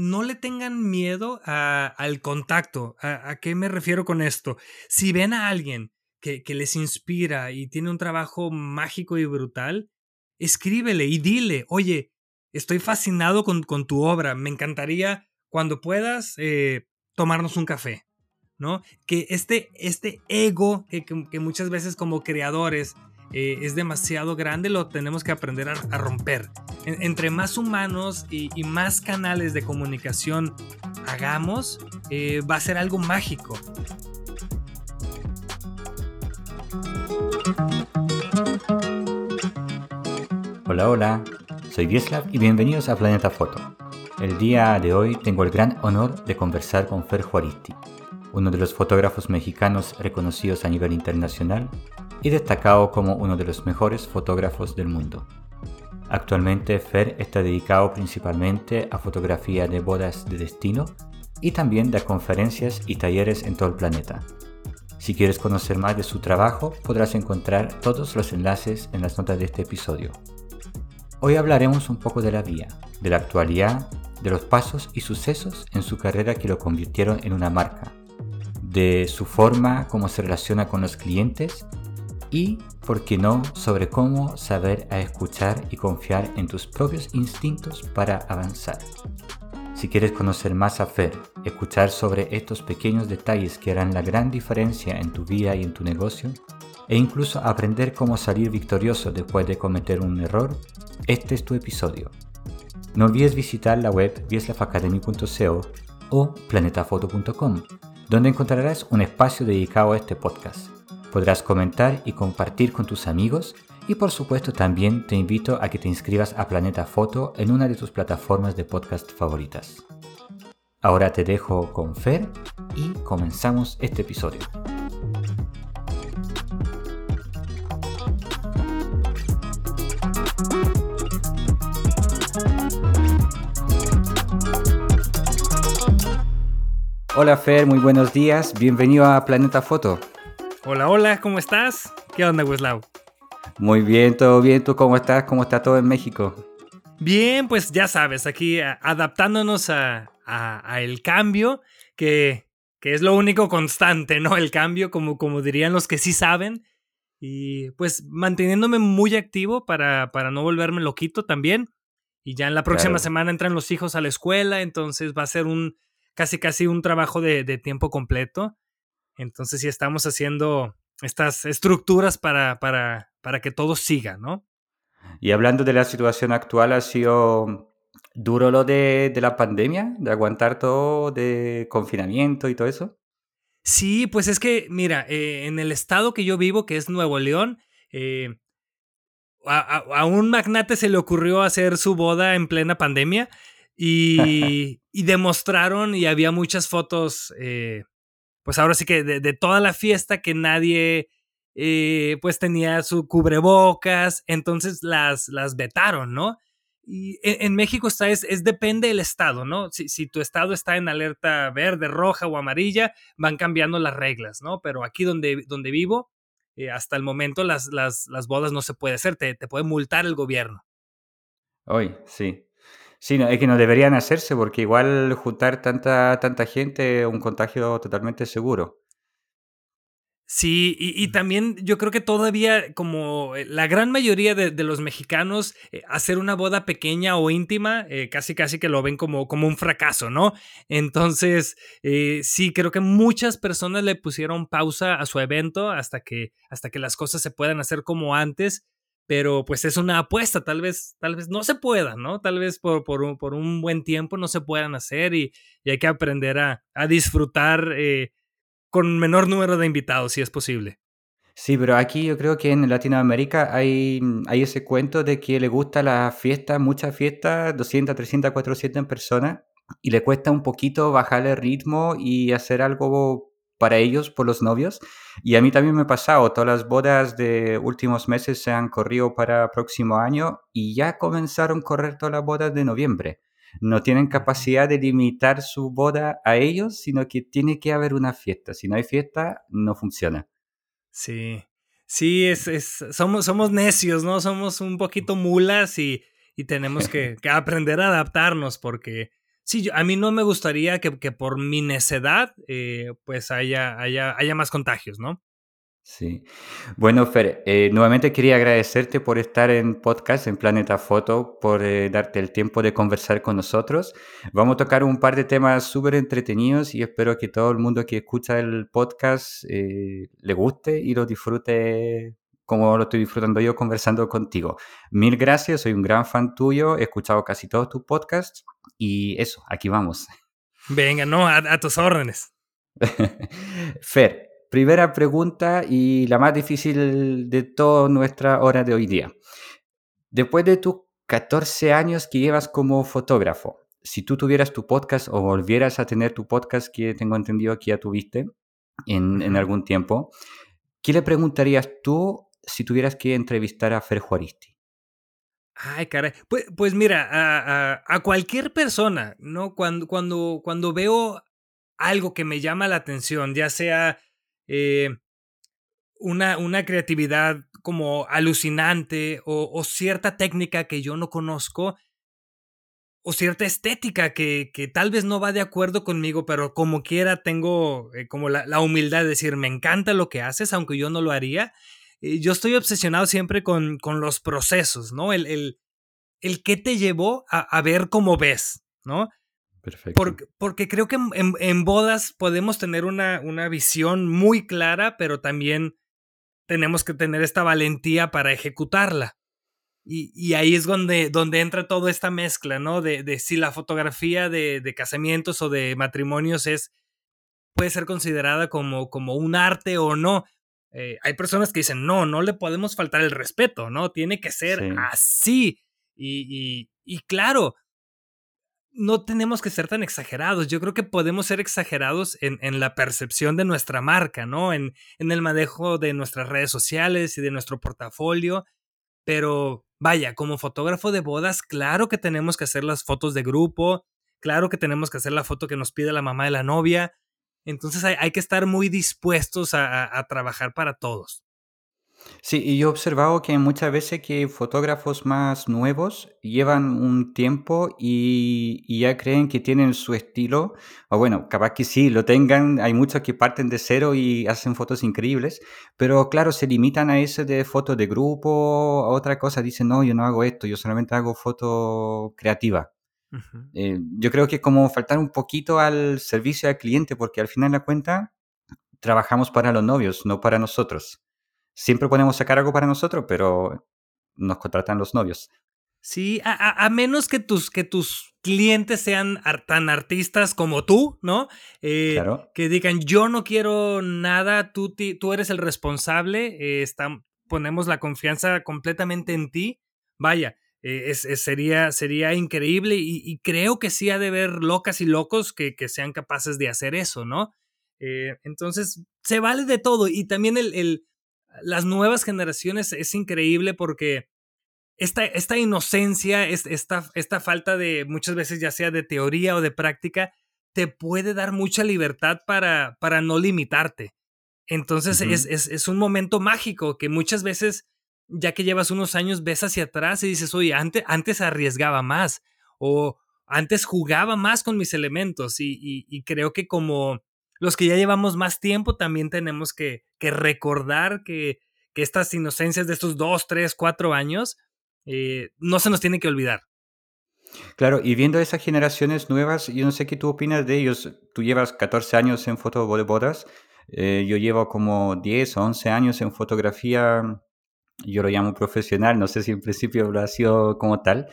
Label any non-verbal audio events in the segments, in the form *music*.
no le tengan miedo al contacto. ¿A, qué me refiero con esto? Si ven a alguien que, les inspira y tiene un trabajo mágico y brutal, escríbele y dile, oye, estoy fascinado con, tu obra, me encantaría cuando puedas eh, tomarnos un café. ¿no? Que este, este ego que muchas veces como creadores eh, es demasiado grande, lo tenemos que aprender a, romper. entre más humanos y, más canales de comunicación hagamos, eh, va a ser algo mágico. Hola, hola, soy Vieslav y bienvenidos a Planeta Foto. El día de hoy tengo el gran honor de conversar con Fer Juaristi, uno de los fotógrafos mexicanos reconocidos a nivel internacional y destacado como uno de los mejores fotógrafos del mundo. Actualmente Fer está dedicado principalmente a fotografía de bodas de destino y también de conferencias y talleres en todo el planeta. Si quieres conocer más de su trabajo, podrás encontrar todos los enlaces en las notas de este episodio. Hoy hablaremos un poco de la vía, de la actualidad, de los pasos y sucesos en su carrera que lo convirtieron en una marca, de su forma, cómo se relaciona con los clientes y, por qué no, sobre cómo saber a escuchar y confiar en tus propios instintos para avanzar. Si quieres conocer más a Fer, escuchar sobre estos pequeños detalles que harán la gran diferencia en tu vida y en tu negocio, e incluso aprender cómo salir victorioso después de cometer un error, este es tu episodio. No olvides visitar la web vieslafacademy.co o planetafoto.com, donde encontrarás un espacio dedicado a este podcast Podrás comentar y compartir con tus amigos y por supuesto también te invito a que te inscribas a Planeta Foto en una de tus plataformas de podcast favoritas. Ahora te dejo con Fer y comenzamos este episodio. Hola Fer, muy buenos días, bienvenido a Planeta Foto. Hola, hola, ¿cómo estás? ¿Qué onda, Wislau? Muy bien, todo bien. ¿Tú cómo estás? ¿Cómo está todo en México? Bien, pues ya sabes, aquí adaptándonos a, el cambio, que, es lo único constante, ¿no? El cambio, como, como dirían los que sí saben. Y pues manteniéndome muy activo para, para no volverme loquito también. Y ya en la próxima semana entran los hijos a la escuela, entonces va a ser un casi casi un trabajo de, de tiempo completo. Entonces sí estamos haciendo estas estructuras para, para, para que todo siga, ¿no? Y hablando de la situación actual, ¿ha sido duro lo de, la pandemia? ¿De aguantar todo de confinamiento y todo eso? Sí, pues es que, mira, eh, en el estado que yo vivo, que es Nuevo León, eh, a, un magnate se le ocurrió hacer su boda en plena pandemia y, *laughs* y demostraron y había muchas fotos eh, pues ahora sí que de, toda la fiesta que nadie eh, pues tenía su cubrebocas, entonces las, las vetaron, ¿no? Y en, México está, es, es, depende del estado, ¿no? Si, si, tu estado está en alerta verde, roja o amarilla, van cambiando las reglas, ¿no? Pero aquí donde, donde vivo, eh, hasta el momento las, las, las, bodas no se puede hacer, te, te puede multar el gobierno. Hoy, sí. Sí, no, es que no deberían hacerse porque igual juntar tanta, tanta gente es un contagio totalmente seguro. Sí, y, también yo creo que todavía, como eh, la gran mayoría de, los mexicanos, eh, hacer una boda pequeña o íntima, eh, casi casi que lo ven como, como un fracaso, ¿no? Entonces, sí, creo que muchas personas le pusieron pausa a su evento hasta que, hasta que las cosas se puedan hacer como antes pero pues es una apuesta, tal vez, tal vez no se pueda, ¿no? Tal vez por, por, un, por un buen tiempo no se puedan hacer y, hay que aprender a, a disfrutar eh, con menor número de invitados, si es posible. Sí, pero aquí yo creo que en Latinoamérica hay, hay ese cuento de que le gusta la fiesta, muchas fiestas, 200, 300, 400 personas, y le cuesta un poquito bajar el ritmo y hacer algo para ellos, por los novios. Y a mí también me ha pasado, todas las bodas de últimos meses se han corrido para próximo año y ya comenzaron a correr todas las bodas de noviembre. No tienen capacidad de limitar su boda a ellos, sino que tiene que haber una fiesta. Si no hay fiesta, no funciona. Sí, sí, es, es, somos, somos necios, ¿no? Somos un poquito mulas y, y tenemos *laughs* que, que aprender a adaptarnos porque sí, a mí no me gustaría que, por mi necedad, eh, pues haya, haya, haya más contagios, ¿no? Sí. Bueno, Fer, eh, nuevamente quería agradecerte por estar en podcast en Planeta Foto, por eh, darte el tiempo de conversar con nosotros. Vamos a tocar un par de temas súper entretenidos y espero que todo el mundo que escucha el podcast le guste y lo disfrute como lo estoy disfrutando yo conversando contigo. Mil gracias, soy un gran fan tuyo, he escuchado casi todos tus podcasts y eso, aquí vamos. Venga, no, a tus órdenes. *laughs* Fer, primera pregunta y la más difícil de toda nuestra hora de hoy día. Después de tus 14 años que llevas como fotógrafo, si tú tuvieras tu podcast o volvieras a tener tu podcast que tengo entendido que ya tuviste en, algún tiempo, ¿qué le preguntarías tú si tuvieras que entrevistar a Fer Juaristi? Ay, caray. Pues, pues mira, a, cualquier persona, ¿no? Cuando, cuando, cuando veo algo que me llama la atención, ya sea eh, una, una, creatividad como alucinante o, cierta técnica que yo no conozco o cierta estética que, que, tal vez no va de acuerdo conmigo, pero como quiera tengo eh, como la, humildad de decir, me encanta lo que haces, aunque yo no lo haría. Eh, yo estoy obsesionado siempre con, con los procesos, ¿no? El, el, el qué te llevó a, a ver cómo ves, ¿no? Perfecto. Porque, creo que en, bodas podemos tener una, una, visión muy clara, pero también tenemos que tener esta valentía para ejecutarla. Y, ahí es donde, donde entra toda esta mezcla, ¿no? De, de si la fotografía de, de, casamientos o de matrimonios es, puede ser considerada como, como un arte o no. Eh, hay personas que dicen, no, no le podemos faltar el respeto, ¿no? Tiene que ser así. Y, y, y claro, no tenemos que ser tan exagerados. Yo creo que podemos ser exagerados en, en la percepción de nuestra marca, ¿no? En, en, el manejo de nuestras redes sociales y de nuestro portafolio. Pero vaya, como fotógrafo de bodas, claro que tenemos que hacer las fotos de grupo, claro que tenemos que hacer la foto que nos pide la mamá de la novia. Entonces hay, que estar muy dispuestos a, a trabajar para todos. Sí, y yo he observado que muchas veces que fotógrafos más nuevos llevan un tiempo y, ya creen que tienen su estilo, o bueno, capaz que sí, lo tengan, hay muchos que parten de cero y hacen fotos increíbles, pero claro, se limitan a eso de fotos de grupo, a otra cosa, dicen, no, yo no hago esto, yo solamente hago foto creativa. Eh, yo creo que como faltar un poquito al servicio al cliente, porque al final de la cuenta trabajamos para los novios, no para nosotros siempre podemos sacar algo para nosotros, pero nos contratan los novios. Sí, a, menos que tus, que tus clientes sean tan artistas como tú, ¿no? Eh, claro. Que digan, yo no quiero nada, tú, tú eres el responsable, eh, ponemos la confianza completamente en ti. Vaya, eh, sería, sería increíble y, creo que sí ha de haber locas y locos que, que sean capaces de hacer eso, ¿no? entonces, se vale de todo y también el las nuevas generaciones es increíble porque esta, esta inocencia, esta, esta falta de muchas veces ya sea de teoría o de práctica, te puede dar mucha libertad para, para no limitarte. Entonces es, es, un momento mágico que muchas veces, ya que llevas unos años, ves hacia atrás y dices, oye, antes, antes arriesgaba más o antes jugaba más con mis elementos y creo que como los que ya llevamos más tiempo también tenemos que, recordar que, estas inocencias de estos dos, tres, cuatro años eh, no se nos tiene que olvidar. Claro, y viendo esas generaciones nuevas, yo no sé qué tú opinas de ellos. Tú llevas 14 años en foto eh, yo llevo como 10 o 11 años en fotografía yo lo llamo profesional, no sé si en principio lo ha sido como tal.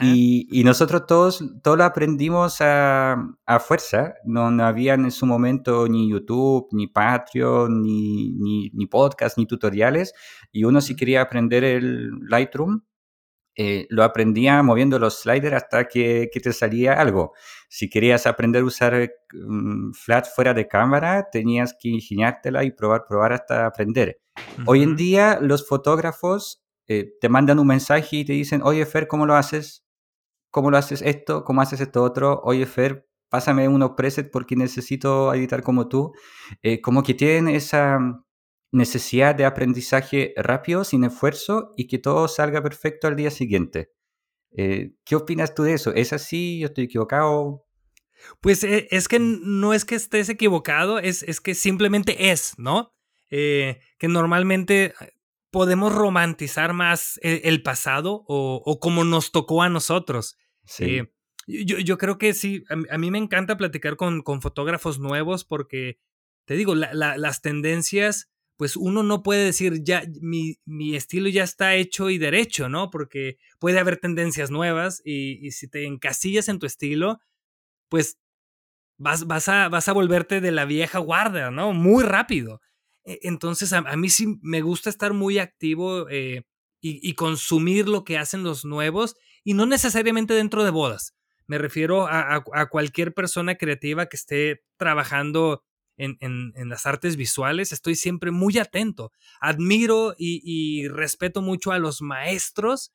Y, y, nosotros todos, todos lo aprendimos a, a fuerza, no, no, había en su momento ni YouTube, ni Patreon, ni, ni, ni podcast, ni tutoriales, y uno si quería aprender el Lightroom, eh, lo aprendía moviendo los sliders hasta que, que, te salía algo. Si querías aprender a usar um, flat fuera de cámara, tenías que ingeniártela y probar, probar hasta aprender. Hoy en día los fotógrafos eh, te mandan un mensaje y te dicen, oye Fer, ¿cómo lo haces? ¿Cómo lo haces esto? ¿Cómo haces esto otro? Oye Fer, pásame unos presets porque necesito editar como tú. Eh, como que tienen esa necesidad de aprendizaje rápido, sin esfuerzo y que todo salga perfecto al día siguiente. Eh, ¿Qué opinas tú de eso? ¿Es así? ¿Yo estoy equivocado? Pues es que no es que estés equivocado, es, es que simplemente es, ¿no? Eh, que normalmente podemos romantizar más e, el, pasado o, como nos tocó a nosotros. Sí. Eh, yo, creo que sí, a, mí me encanta platicar con, con fotógrafos nuevos porque, te digo, las tendencias, pues uno no puede decir, ya, mi, mi, estilo ya está hecho y derecho, ¿no? Porque puede haber tendencias nuevas y, y si te encasillas en tu estilo, pues vas, vas, a, vas a volverte de la vieja guardia, ¿no? Muy rápido. E, entonces, a, mí sí me gusta estar muy activo eh, y, consumir lo que hacen los nuevos y no necesariamente dentro de bodas. Me refiero a, cualquier persona creativa que esté trabajando en, las artes visuales. Estoy siempre muy atento. Admiro y, respeto mucho a los maestros,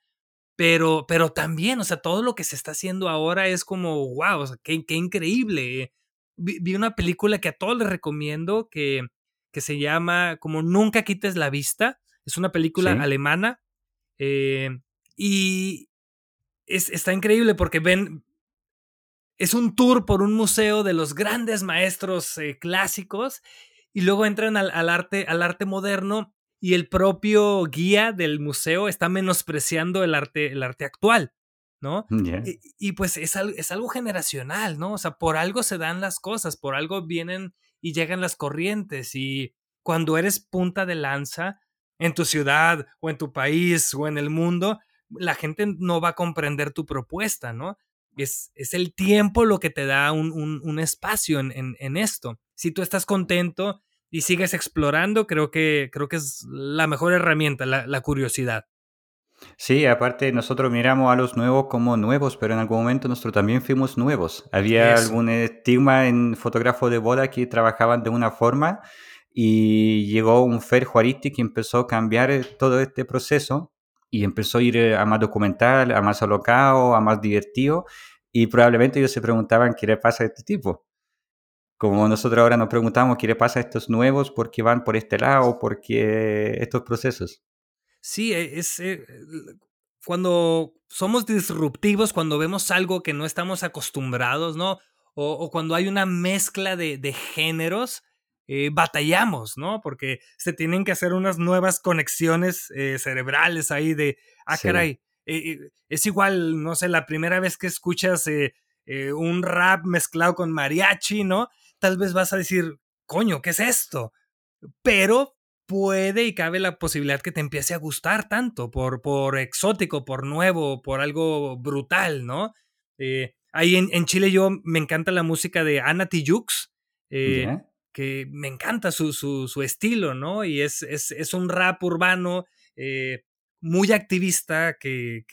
pero, pero también, o sea, todo lo que se está haciendo ahora es como, wow, o sea, qué, increíble. Vi, una película que a todos les recomiendo que que se llama como Nunca quites la vista. Es una película alemana. Eh, y es, está increíble porque ven. Es un tour por un museo de los grandes maestros eh, clásicos. Y luego entran al, arte, al arte moderno. Y el propio guía del museo está menospreciando el arte, el arte actual. ¿no? Y, pues es, es algo generacional, ¿no? O sea, por algo se dan las cosas, por algo vienen y llegan las corrientes y cuando eres punta de lanza en tu ciudad o en tu país o en el mundo, la gente no va a comprender tu propuesta, ¿no? Es, es el tiempo lo que te da un, un, espacio en, en, esto. Si tú estás contento y sigues explorando, creo que, creo que es la mejor herramienta, la, la curiosidad. Sí, aparte nosotros miramos a los nuevos como nuevos, pero en algún momento nosotros también fuimos nuevos. Había algún estigma en fotógrafos de boda que trabajaban de una forma y llegó un Fer Juaristi que empezó a cambiar eh, todo este proceso y empezó a ir eh, a más documental, a más alocado, a más divertido y probablemente ellos se preguntaban qué le pasa a este tipo. Como nosotros ahora nos preguntamos qué le pasa a estos nuevos, por qué van por este lado, por qué estos procesos. Sí, e, es eh, cuando somos disruptivos, cuando vemos algo que no estamos acostumbrados, ¿no? O, cuando hay una mezcla de, géneros, eh, batallamos, ¿no? Porque se tienen que hacer unas nuevas conexiones eh, cerebrales ahí de, ah, caray, es igual, no sé, la primera vez que escuchas un rap mezclado con mariachi, ¿no? Tal vez vas a decir, coño, ¿qué es esto? Pero puede y cabe la posibilidad que te empiece a gustar tanto por, por exótico, por nuevo, por algo brutal, ¿no? Eh, ahí en, Chile yo me encanta la música de Ana Tijoux, eh, que me encanta su, su, estilo, ¿no? Y es, es, un rap urbano eh, muy activista que,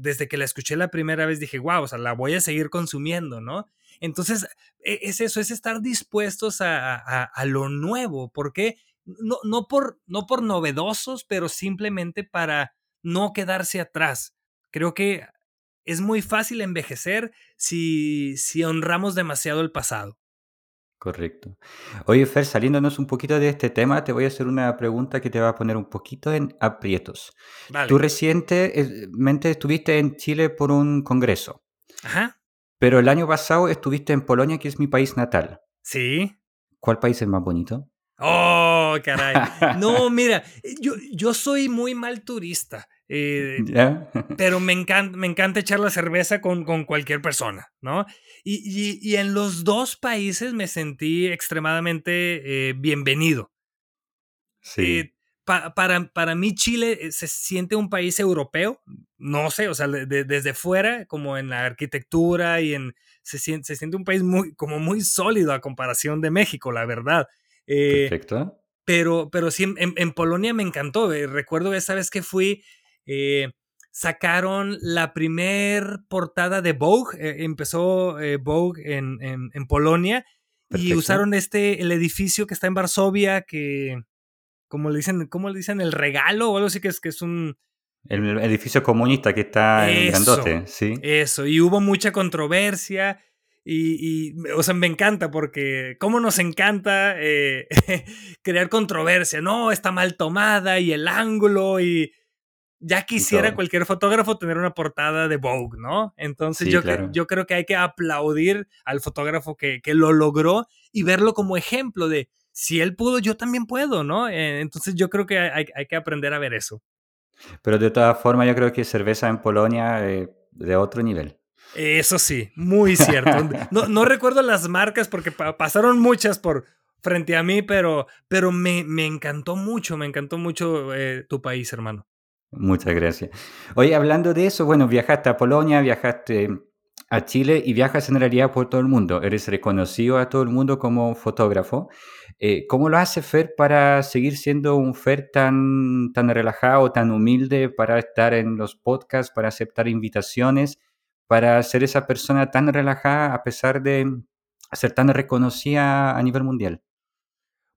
desde que la escuché la primera vez dije, wow, o sea, la voy a seguir consumiendo, ¿no? Entonces, e, es eso, es estar dispuestos a, a, a lo nuevo. ¿Por qué? No, no, por, no por novedosos, pero simplemente para no quedarse atrás. Creo que es muy fácil envejecer si, si honramos demasiado el pasado. Correcto. Oye, Fer, saliéndonos un poquito de este tema, te voy a hacer una pregunta que te va a poner un poquito en aprietos. Tú recientemente estuviste en Chile por un congreso. Ajá. Pero el año pasado estuviste en Polonia, que es mi país natal. Sí. ¿Cuál país es más bonito? Oh, caray. No, *laughs* mira, yo, yo soy muy mal turista. Eh, pero me encanta, me encanta echar la cerveza con, con cualquier persona, ¿no? Y, y, en los dos países me sentí extremadamente eh, bienvenido. Sí. Eh, para, para mí Chile se siente un país europeo, no sé, o sea, desde fuera, como en la arquitectura y en... Se siente, se siente un país muy, como muy sólido a comparación de México, la verdad. Perfecto. Pero, pero sí, en, Polonia me encantó. Eh, recuerdo esa vez que fui, eh, sacaron la primer portada de Vogue. empezó Vogue en, en, Polonia y usaron este, el edificio que está en Varsovia, que, como le dicen, ¿cómo le dicen? El regalo o algo así que es, que es un... El edificio comunista que está en Grandote, sí. Eso, y hubo mucha controversia y, o sea, me encanta porque, ¿cómo nos encanta eh, *laughs* crear controversia? No, está mal tomada y el ángulo y... ya quisiera cualquier fotógrafo tener una portada de Vogue, ¿no? Entonces yo, yo creo que hay que aplaudir al fotógrafo que, que, lo logró y verlo como ejemplo de si él pudo, yo también puedo, ¿no? Eh, entonces yo creo que hay, hay, que aprender a ver eso. Pero de todas formas yo creo que cerveza en Polonia eh, de otro nivel. Eso sí, muy cierto. No, no recuerdo las marcas porque pasaron muchas por frente a mí, pero, pero me, me encantó mucho, me encantó mucho eh, tu país, hermano. Muchas gracias. Oye, hablando de eso, bueno, viajaste a Polonia, viajaste a Chile y viajas en realidad por todo el mundo. Eres reconocido a todo el mundo como fotógrafo. Eh, ¿Cómo lo hace Fer para seguir siendo un Fer tan, tan relajado, tan humilde, para estar en los podcasts, para aceptar invitaciones, para ser esa persona tan relajada a pesar de ser tan reconocida a nivel mundial?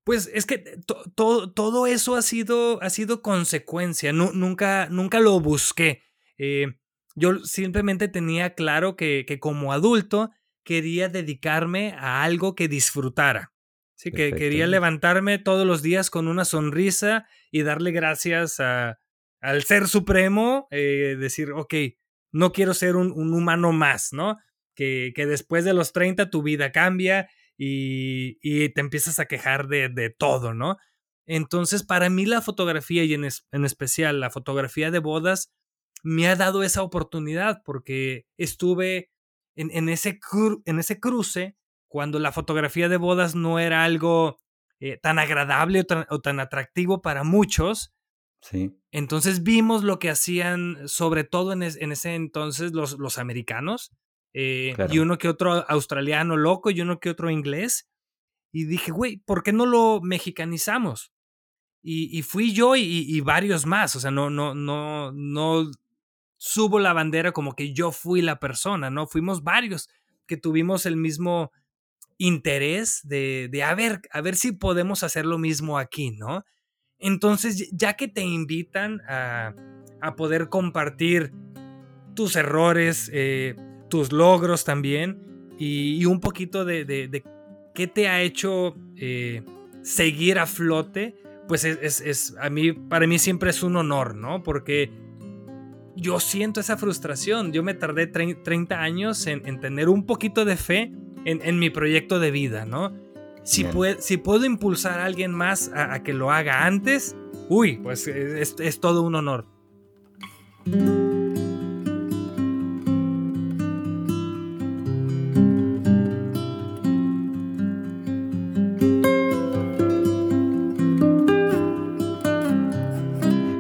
Pues es que todo eso ha sido, ha sido consecuencia, nunca, nunca lo busqué. Eh, yo simplemente tenía claro que, que, como adulto quería dedicarme a algo que disfrutara. Sí, que quería levantarme todos los días con una sonrisa y darle gracias a, al Ser Supremo, eh, decir, ok, no quiero ser un, un humano más, ¿no? Que, que, después de los 30 tu vida cambia y, te empiezas a quejar de, todo, ¿no? Entonces, para mí la fotografía y en, especial la fotografía de bodas me ha dado esa oportunidad porque estuve en, ese, en ese cruce cuando la fotografía de bodas no era algo eh, tan agradable o tan, atractivo para muchos. Sí. Entonces vimos lo que hacían, sobre todo en, ese entonces, los, los americanos, eh, y uno que otro australiano loco y uno que otro inglés. Y dije, güey, ¿por qué no lo mexicanizamos? Y, fui yo y, varios más, o sea, no, no, no, no subo la bandera como que yo fui la persona, ¿no? Fuimos varios que tuvimos el mismo interés de, de a, ver, a ver si podemos hacer lo mismo aquí, ¿no? Entonces, ya que te invitan a, a poder compartir tus errores, eh, tus logros también y, un poquito de, qué te ha hecho eh, seguir a flote, pues es, a mí, para mí siempre es un honor, ¿no? Porque yo siento esa frustración. Yo me tardé 30 años en, tener un poquito de fe en, mi proyecto de vida, ¿no? Si, si puedo impulsar a alguien más a, que lo haga antes, uy, pues es, es todo un honor.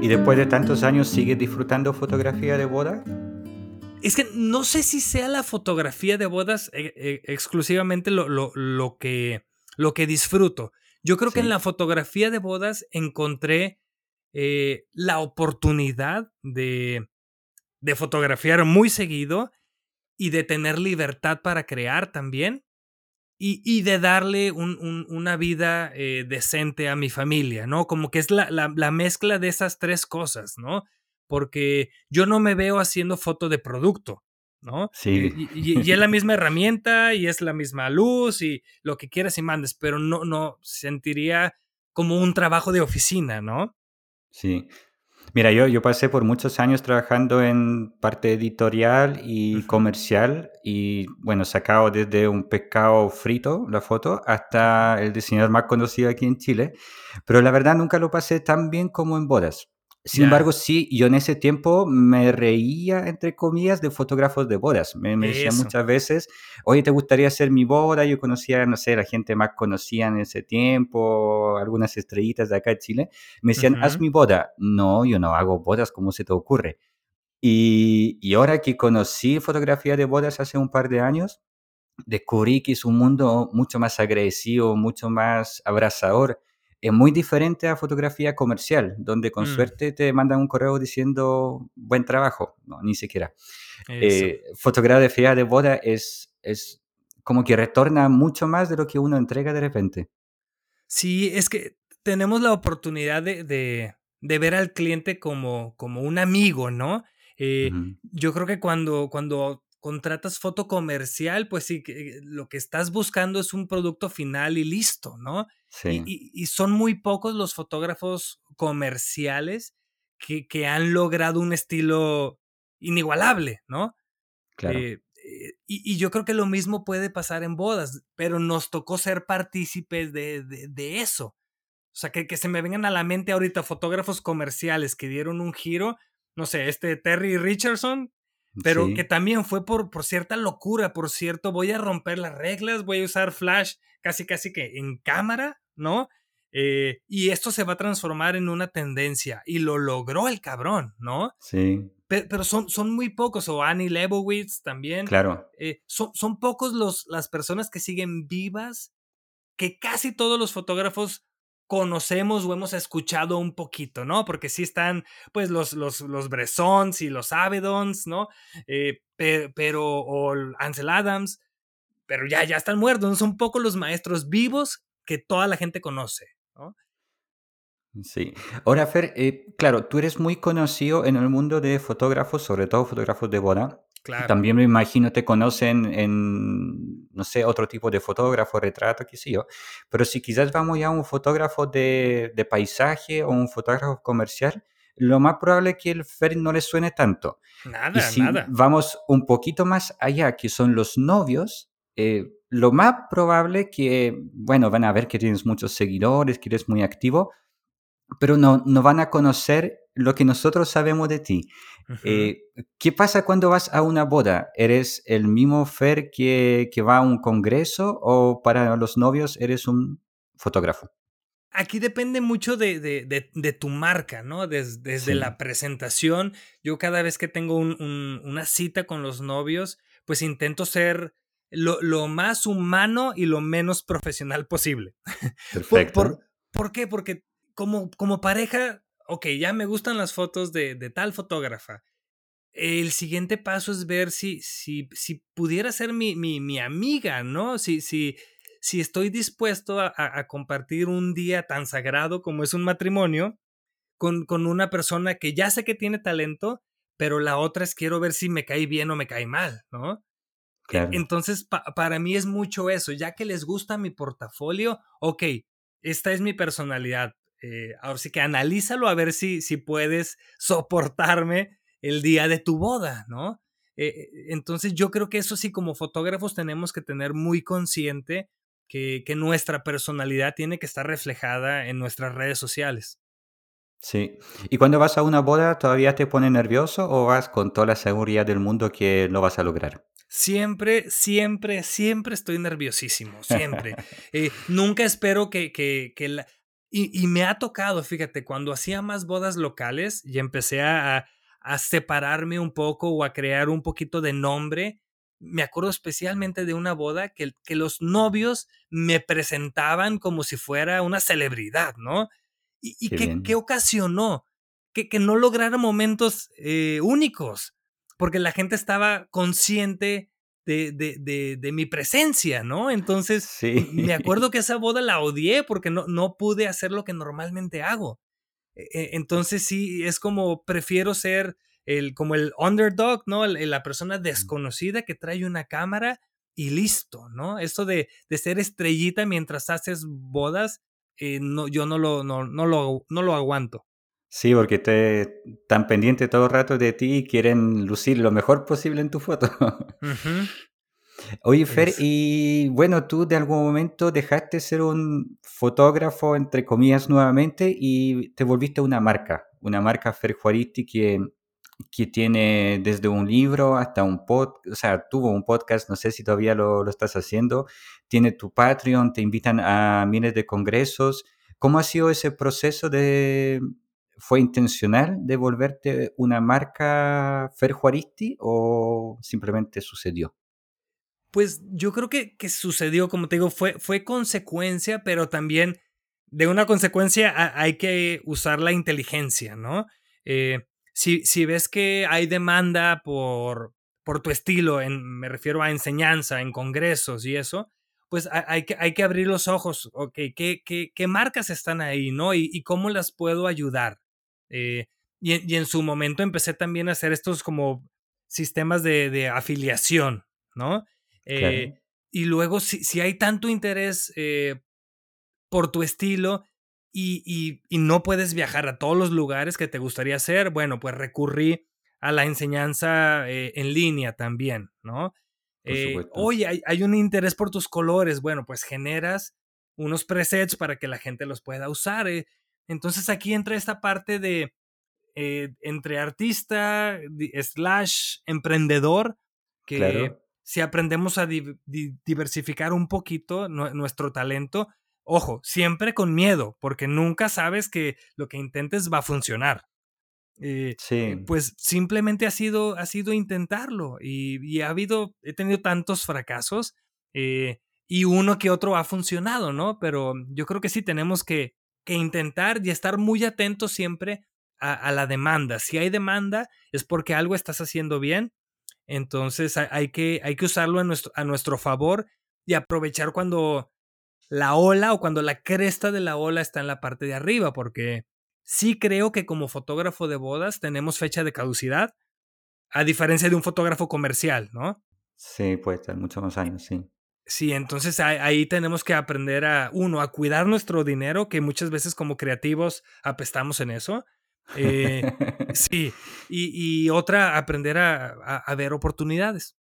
¿Y después de tantos años sigues disfrutando fotografía de boda? Es que no sé si sea la fotografía de bodas eh, eh, exclusivamente lo, lo, que, lo que disfruto. Yo creo que en la fotografía de bodas encontré eh, la oportunidad de, de fotografiar muy seguido y de tener libertad para crear también y, de darle una vida eh, decente a mi familia, ¿no? Como que es la, mezcla de esas tres cosas, ¿no? Porque yo no me veo haciendo foto de producto, ¿no? Sí. Y, y, es la misma herramienta y es la misma luz y lo que quieras y mandes, pero no, no sentiría como un trabajo de oficina, ¿no? Sí. Mira, yo, yo pasé por muchos años trabajando en parte editorial y comercial y bueno, sacado desde un pescado frito, la foto, hasta el diseñador más conocido aquí en Chile, pero la verdad nunca lo pasé tan bien como en bodas. Sin embargo, sí, yo en ese tiempo me reía, entre comillas, de fotógrafos de bodas. Me, me decían muchas veces, oye, ¿te gustaría hacer mi boda? Yo conocía, no sé, la gente más conocida en ese tiempo, algunas estrellitas de acá de Chile. Me decían, haz mi boda. No, yo no hago bodas, ¿cómo se te ocurre? Y, y ahora que conocí fotografía de bodas hace un par de años, descubrí que es un mundo mucho más agresivo, mucho más abrazador es muy diferente a fotografía comercial, donde con mm. suerte te mandan un correo diciendo buen trabajo, no, ni siquiera. Eh, fotografía de boda es, es como que retorna mucho más de lo que uno entrega de repente. Sí, es que tenemos la oportunidad de, de, de ver al cliente como, como un amigo, ¿no? Eh, yo creo que cuando, cuando contratas foto comercial, pues sí, que lo que estás buscando es un producto final y listo, ¿no? Sí. Y, son muy pocos los fotógrafos comerciales que, que han logrado un estilo inigualable, ¿no? Claro. Eh, eh, y, y, yo creo que lo mismo puede pasar en bodas, pero nos tocó ser partícipes de, de, de eso. O sea, que, que, se me vengan a la mente ahorita fotógrafos comerciales que dieron un giro, no sé, este Terry Richardson, pero sí. que también fue por, por cierta locura, por cierto, voy a romper las reglas, voy a usar flash casi casi que en cámara, ¿no? Eh, y esto se va a transformar en una tendencia y lo logró el cabrón, ¿no? Sí. Pero, pero son, son muy pocos, o Annie Leibovitz también. Claro. Eh, son, son pocos los, las personas que siguen vivas, que casi todos los fotógrafos conocemos o hemos escuchado un poquito, ¿no? Porque sí están, pues, los, los, los Bressons y los Avedons, ¿no? Eh, pero, o Ansel Adams, pero ya, ya están muertos, son pocos los maestros vivos que toda la gente conoce, ¿no? Sí. Ahora, Fer, eh, claro, tú eres muy conocido en el mundo de fotógrafos, sobre todo fotógrafos de boda. Claro. También me imagino te conocen en, no sé, otro tipo de fotógrafo, retrato, qué sé yo. Pero si quizás vamos ya a un fotógrafo de, de paisaje o un fotógrafo comercial, lo más probable es que el Fer no le suene tanto. Nada, y si nada. vamos un poquito más allá, que son los novios, eh, lo más probable que, bueno, van a ver que tienes muchos seguidores, que eres muy activo, pero no, no van a conocer lo que nosotros sabemos de ti. Uh -huh. eh, ¿Qué pasa cuando vas a una boda? ¿Eres el mismo Fer que, que va a un congreso o para los novios eres un fotógrafo? Aquí depende mucho de, de, de, de tu marca, ¿no? Des, desde sí. la presentación, yo cada vez que tengo un, un, una cita con los novios, pues intento ser lo, lo, más humano y lo menos profesional posible. Perfecto. *laughs* ¿Por, por, por qué? Porque como, como pareja, ok, ya me gustan las fotos de, de tal fotógrafa. El siguiente paso es ver si, si, si pudiera ser mi, mi, mi amiga, ¿no? Si, si, si estoy dispuesto a, a, compartir un día tan sagrado como es un matrimonio con, con una persona que ya sé que tiene talento, pero la otra es quiero ver si me cae bien o me cae mal, ¿no? Claro. Entonces, pa para mí es mucho eso, ya que les gusta mi portafolio, ok, esta es mi personalidad. Eh, ahora sí que analízalo a ver si, si puedes soportarme el día de tu boda, ¿no? Eh, entonces yo creo que eso sí, como fotógrafos tenemos que tener muy consciente que, que nuestra personalidad tiene que estar reflejada en nuestras redes sociales. Sí. ¿Y cuando vas a una boda todavía te pone nervioso o vas con toda la seguridad del mundo que lo vas a lograr? Siempre, siempre, siempre estoy nerviosísimo, siempre. *laughs* eh, nunca espero que, que, que la... Y, y, me ha tocado, fíjate, cuando hacía más bodas locales y empecé a, a separarme un poco o a crear un poquito de nombre, me acuerdo especialmente de una boda que, que los novios me presentaban como si fuera una celebridad, ¿no? ¿Y, y qué, ocasionó? Que, que no lograra momentos eh, únicos porque la gente estaba consciente de, de, de, de mi presencia, ¿no? Entonces, sí. me *laughs* acuerdo que esa boda la odié porque no, no pude hacer lo que normalmente hago. E, entonces, sí, es como prefiero ser el, como el underdog, ¿no? La persona desconocida que trae una cámara y listo, ¿no? Esto de, de ser estrellita mientras haces bodas, eh, no, yo no lo, no, no, lo, no lo aguanto. Sí, porque te, están pendientes todo el rato de ti y quieren lucir lo mejor posible en tu foto. *laughs* Uh -huh. Oye, Fer, es... y bueno, tú de algún momento dejaste de ser un fotógrafo, entre comillas, nuevamente y te volviste una marca, una marca Fer Juaristi que, que tiene desde un libro hasta un podcast, o sea, tuvo un podcast, no sé si todavía lo, lo estás haciendo, tiene tu Patreon, te invitan a miles de congresos. ¿Cómo ha sido ese proceso de, ¿Fue intencional de volverte una marca Fer Juaristi o simplemente sucedió? Pues yo creo que, que sucedió, como te digo, fue, fue consecuencia, pero también de una consecuencia hay que usar la inteligencia, ¿no? Eh, si, si ves que hay demanda por, por tu estilo, en, me refiero a enseñanza, en congresos y eso, pues hay que, hay que abrir los ojos, ok, ¿qué, qué, qué marcas están ahí, no? Y, y cómo las puedo ayudar. Eh, y, y, en su momento empecé también a hacer estos como sistemas de, de afiliación, ¿no? Eh, claro. Y luego, si, si, hay tanto interés eh, por tu estilo, y, no puedes viajar a todos los lugares que te gustaría hacer, bueno, pues recurrí a la enseñanza eh, en línea también, ¿no? Oye, hay, un interés por tus colores, bueno, pues generas unos presets para que la gente los pueda usar. Eh. Entonces aquí entra esta parte de entre artista slash emprendedor, que si aprendemos a diversificar un poquito nuestro talento, Ojo, siempre con miedo, porque nunca sabes que lo que intentes va a funcionar. Eh, sí. Pues simplemente ha sido, ha sido intentarlo y, ha habido, he tenido tantos fracasos eh, y uno que otro ha funcionado, ¿no? Pero yo creo que sí tenemos que, que intentar y estar muy atentos siempre a, la demanda. Si hay demanda es porque algo estás haciendo bien, entonces hay, que, hay que usarlo a nuestro, a nuestro favor y aprovechar cuando la ola o cuando la cresta de la ola está en la parte de arriba, porque sí creo que como fotógrafo de bodas tenemos fecha de caducidad, a diferencia de un fotógrafo comercial, ¿no? Sí, puede estar muchos más años, sí. Sí, entonces ahí, tenemos que aprender a, uno, a cuidar nuestro dinero, que muchas veces como creativos apestamos en eso. Eh, *laughs* sí, y, otra, aprender a ver oportunidades.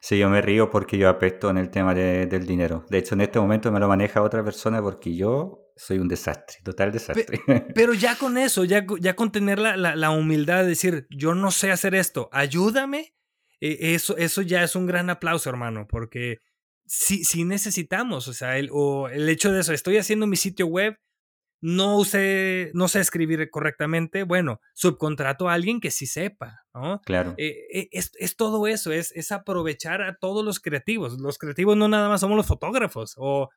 Sí, yo me río porque yo apesto en el tema del dinero. De hecho, en este momento me lo maneja otra persona porque yo soy un desastre, total desastre. *laughs* Pero ya con eso, ya, ya con tener la, humildad de decir, yo no sé hacer esto, ayúdame, e, eso, eso ya es un gran aplauso, hermano, porque sí, sí necesitamos, o sea, el, o el hecho de eso, estoy haciendo mi sitio web, no sé, no sé escribir correctamente, bueno, subcontrato a alguien que sí sepa, ¿no? Claro. Eh, eh, es, es, todo eso, es, es aprovechar a todos los creativos. Los creativos no nada más somos los fotógrafos o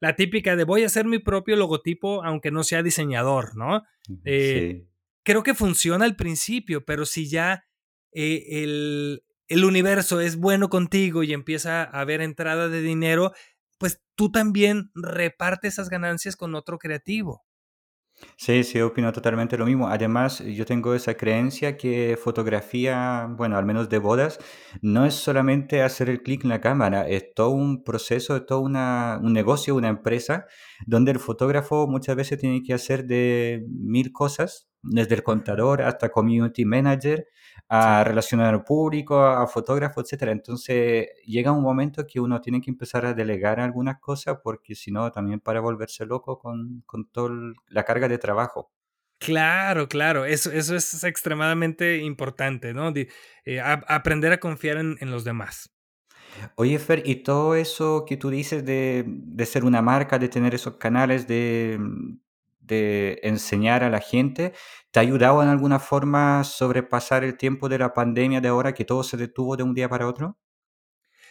la típica de voy a hacer mi propio logotipo aunque no sea diseñador, ¿no? Eh, sí. Creo que funciona al principio, pero si ya el, el universo es bueno contigo y empieza a haber entrada de dinero, pues tú también repartes esas ganancias con otro creativo. Sí, sí, opino totalmente lo mismo. Además, yo tengo esa creencia que fotografía, bueno, al menos de bodas, no es solamente hacer el clic en la cámara, es todo un proceso, es todo una, un negocio, una empresa, donde el fotógrafo muchas veces tiene que hacer de mil cosas, desde el contador hasta community manager, a relacionar al público, a fotógrafo, etcétera. Entonces llega un momento que uno tiene que empezar a delegar algunas cosas porque si no también para volverse loco con, con toda la carga de trabajo. Claro, claro, eso, eso es extremadamente importante, ¿no? Eh, aprender a confiar en, en, los demás. Oye, Fer, y todo eso que tú dices de, de ser una marca, de tener esos canales, de, de enseñar a la gente, ¿te ha ayudado en alguna forma a sobrepasar el tiempo de la pandemia de ahora que todo se detuvo de un día para otro?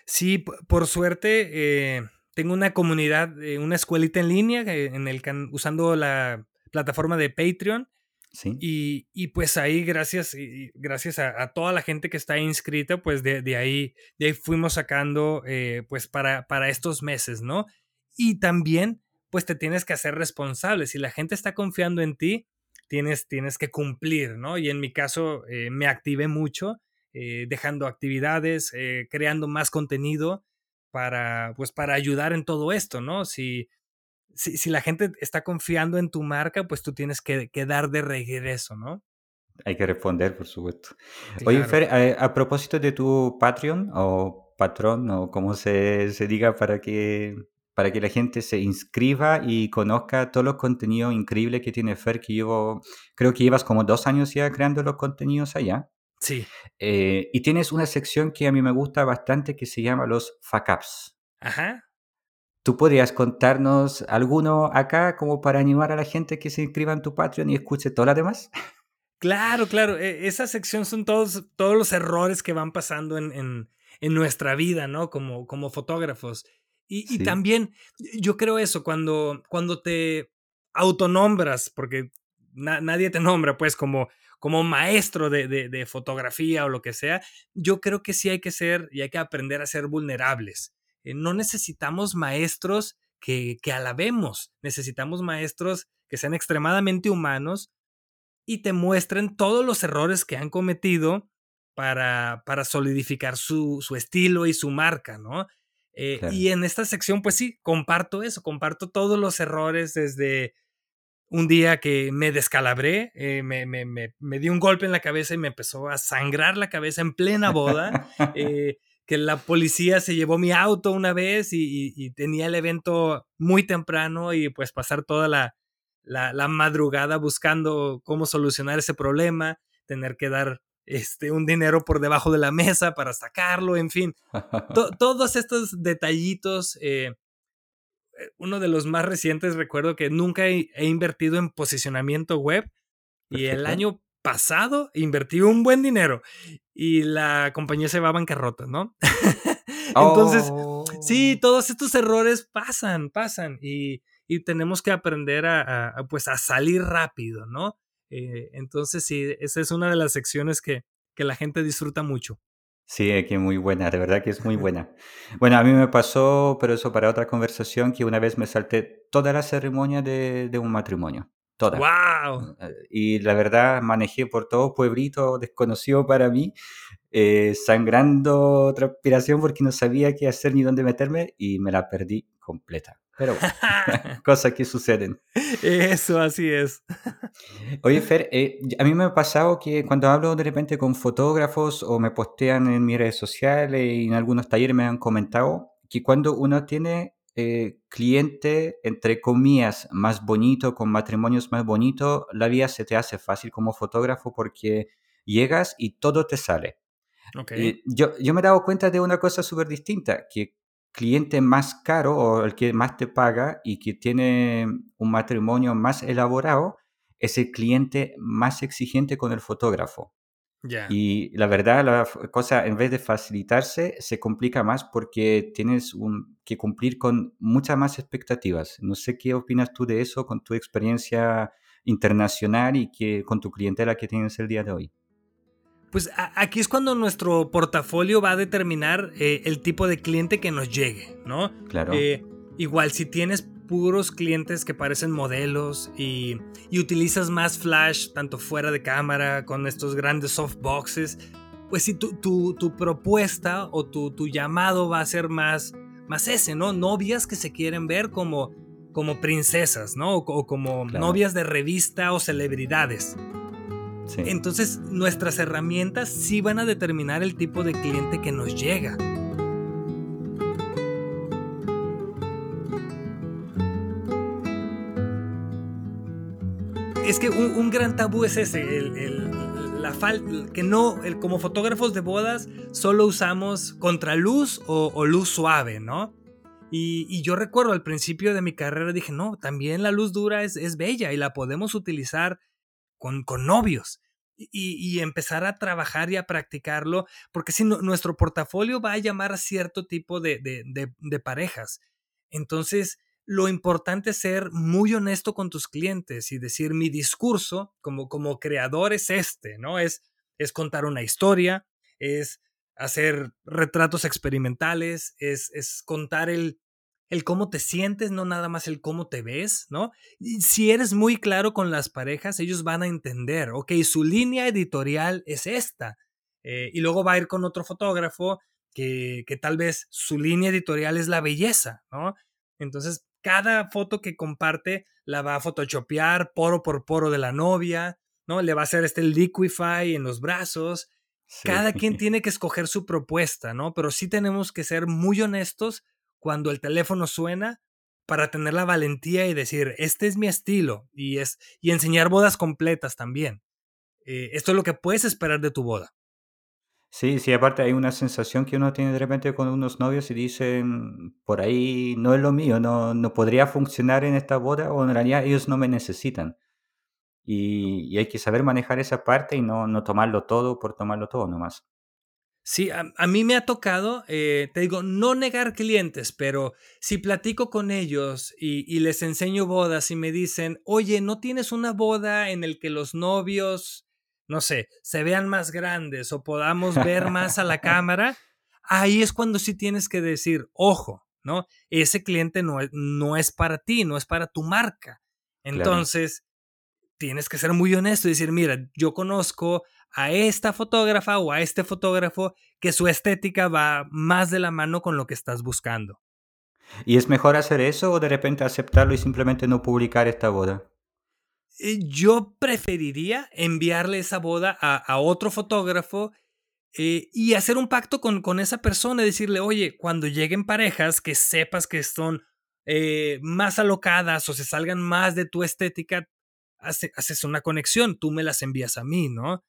Sí, por suerte eh, tengo una comunidad, eh, una escuelita en línea eh, en el usando la plataforma de Patreon. Sí. Y, pues ahí, gracias, gracias a, toda la gente que está inscrita, pues de, ahí, de ahí fuimos sacando, pues para, para estos meses, ¿no? Y también pues te tienes que hacer responsable. Si la gente está confiando en ti, tienes, tienes que cumplir, ¿no? Y en mi caso eh, me activé mucho, eh, dejando actividades, eh, creando más contenido para, pues, para ayudar en todo esto, ¿no? Si, si, la gente está confiando en tu marca, pues tú tienes que, dar de regreso, ¿no? Hay que responder, por supuesto. Oye, Fer, a, propósito de tu Patreon o patrón o como se, se diga para que para que la gente se inscriba y conozca todos los contenidos increíbles que tiene Fer, que llevo, creo que llevas como dos años ya creando los contenidos allá. Sí. Eh, y tienes una sección que a mí me gusta bastante que se llama los fuck-ups. Ajá. ¿Tú podrías contarnos alguno acá como para animar a la gente que se inscriba en tu Patreon y escuche todo lo demás? Claro, claro. E, esa sección son todos, todos los errores que van pasando en, en, en nuestra vida, ¿no? Como, como fotógrafos. Y, también yo creo eso, cuando, cuando te autonombras, porque nadie te nombra pues como, como maestro de, de, fotografía o lo que sea, yo creo que sí hay que ser y hay que aprender a ser vulnerables. Eh, no necesitamos maestros que, que alabemos, necesitamos maestros que sean extremadamente humanos y te muestren todos los errores que han cometido para, para solidificar su, su estilo y su marca, ¿no? Eh, y en esta sección, pues sí, comparto eso, comparto todos los errores desde, un día que me descalabré, eh, me, me, me, me, di un golpe en la cabeza y me empezó a sangrar la cabeza en plena boda. *laughs* Eh, que la policía se llevó mi auto una vez y, y, tenía el evento muy temprano y pues pasar toda la, la, la, madrugada buscando cómo solucionar ese problema, tener que dar este, un dinero por debajo de la mesa para sacarlo, en fin. *laughs* todos estos detallitos eh, uno de los más recientes, recuerdo que nunca he, invertido en posicionamiento web y el año pasado invertí un buen dinero y la compañía se va a bancarrota, ¿no? *laughs* Entonces, sí, oh. todos estos errores pasan, pasan y, tenemos que aprender a, pues, a salir rápido, ¿no? Eh, entonces, sí, esa es una de las secciones que, que la gente disfruta mucho. Sí, que muy buena, de verdad que es muy *laughs* buena. Bueno, a mí me pasó, pero eso para otra conversación, que una vez me salté toda la ceremonia de, de un matrimonio. Toda. ¡Wow! Eh, y la verdad, manejé por todo pueblito desconocido para mí, eh, sangrando transpiración porque no sabía qué hacer ni dónde meterme y me la perdí completa. Pero *laughs* cosas que suceden. Eso, así es. *laughs* Oye, Fer, eh, a mí me ha pasado que cuando hablo de repente con fotógrafos o me postean en mis redes sociales y en algunos talleres me han comentado que cuando uno tiene eh, cliente, entre comillas, más bonito, con matrimonios más bonitos, la vida se te hace fácil como fotógrafo porque llegas y todo te sale. Okay. yo, yo me he dado cuenta de una cosa súper distinta, que cliente más caro o el que más te paga y que tiene un matrimonio más elaborado es el cliente más exigente con el fotógrafo. Y la verdad, la cosa, en vez de facilitarse, se complica más porque tienes un, que cumplir con muchas más expectativas. No sé qué opinas tú de eso con tu experiencia internacional y que, con tu clientela que tienes el día de hoy. Pues aquí es cuando nuestro portafolio va a determinar eh, el tipo de cliente que nos llegue, ¿no? Claro. Eh, igual, si tienes puros clientes que parecen modelos y, utilizas más flash, tanto fuera de cámara, con estos grandes softboxes, pues si tu, tu, propuesta o tu, tu, llamado va a ser más, más ese, ¿no? Novias que se quieren ver como, como princesas, ¿no? O, como novias de revista o celebridades. Entonces nuestras herramientas sí van a determinar el tipo de cliente que nos llega. Es que un, gran tabú es ese, la que no, como fotógrafos de bodas solo usamos contraluz o, o luz suave, ¿no? Y, yo recuerdo al principio de mi carrera dije, no, también la luz dura es, es bella y la podemos utilizar con, novios y, empezar a trabajar y a practicarlo, porque si nuestro portafolio va a llamar a cierto tipo de, de, parejas. Entonces, lo importante es ser muy honesto con tus clientes y decir mi discurso como, como creador es este, ¿no? Es, es contar una historia, es hacer retratos experimentales, es, es contar el, el cómo te sientes, no nada más el cómo te ves, ¿no? Y si eres muy claro con las parejas, ellos van a entender, ok, su línea editorial es esta. Eh, y luego va a ir con otro fotógrafo que, que tal vez su línea editorial es la belleza, ¿no? Entonces, cada foto que comparte la va a photoshopear poro por poro de la novia, ¿no? Le va a hacer este liquify en los brazos. Cada quien *laughs* tiene que escoger su propuesta, ¿no? Pero sí tenemos que ser muy honestos cuando el teléfono suena para tener la valentía y decir, este es mi estilo y, es, y enseñar bodas completas también. Eh, esto es lo que puedes esperar de tu boda. Sí, sí, aparte hay una sensación que uno tiene de repente con unos novios y dicen, por ahí no es lo mío, no, no podría funcionar en esta boda o en realidad ellos no me necesitan. Y, y hay que saber manejar esa parte y no, no tomarlo todo por tomarlo todo nomás. Sí, a, mí me ha tocado, eh, te digo, no negar clientes, pero si platico con ellos y, les enseño bodas y me dicen, oye, ¿no tienes una boda en el que los novios, no sé, se vean más grandes o podamos ver más a la *laughs* cámara? Ahí es cuando sí tienes que decir, ojo, ¿no? Ese cliente no no es para ti, no es para tu marca. Entonces, tienes que ser muy honesto y decir, mira, yo conozco a esta fotógrafa o a este fotógrafo que su estética va más de la mano con lo que estás buscando. ¿Y es mejor hacer eso o de repente aceptarlo y simplemente no publicar esta boda? eh, yo preferiría enviarle esa boda a, otro fotógrafo eh, y hacer un pacto con, con, esa persona, decirle, oye, cuando lleguen parejas que sepas que son eh, más alocadas o se salgan más de tu estética, haces una conexión, tú me las envías a mí, ¿no?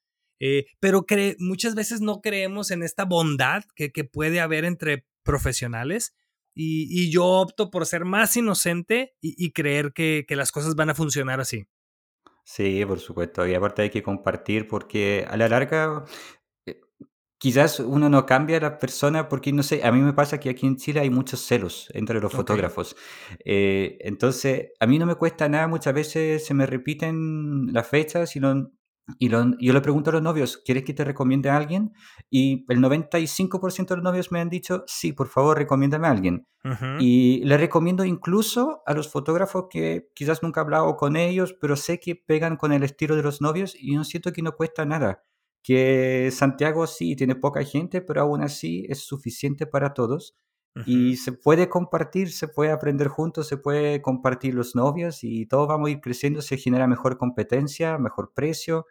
pero muchas veces no creemos en esta bondad que, que puede haber entre profesionales y, yo opto por ser más inocente y, creer que, que las cosas van a funcionar así. Sí, por supuesto. Y aparte hay que compartir porque a la larga eh, quizás uno no cambia a la persona porque, no sé, a mí me pasa que aquí en Chile hay muchos celos entre los fotógrafos. Eh, entonces, a mí no me cuesta nada, muchas veces se me repiten las fechas y, y yo le pregunto a los novios, ¿quieres que te recomiende a alguien? Y el 95% de los novios me han dicho, sí, por favor, recomiéndame a alguien. Y le recomiendo incluso a los fotógrafos que quizás nunca he hablado con ellos, pero sé que pegan con el estilo de los novios y no siento que no cuesta nada. Que Santiago sí tiene poca gente, pero aún así es suficiente para todos. Y se puede compartir, se puede aprender juntos, se puede compartir los novios y todos vamos a ir creciendo, se genera mejor competencia, mejor precio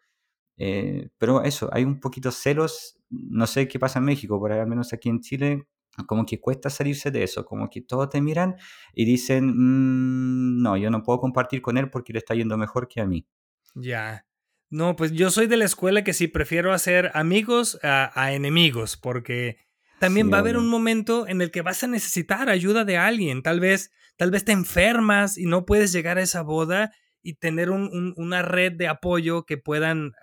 eh, pero eso, hay un poquito celos, no sé qué pasa en México, pero al menos aquí en Chile, como que cuesta salirse de eso, como que todos te miran y dicen, mm, no, yo no puedo compartir con él porque le está yendo mejor que a mí. Ya. No, pues yo soy de la escuela que sí prefiero hacer amigos a, enemigos, porque también va a haber un momento en el que vas a necesitar ayuda de alguien. Tal vez, tal vez te enfermas y no puedes llegar a esa boda y tener una red de apoyo que puedan,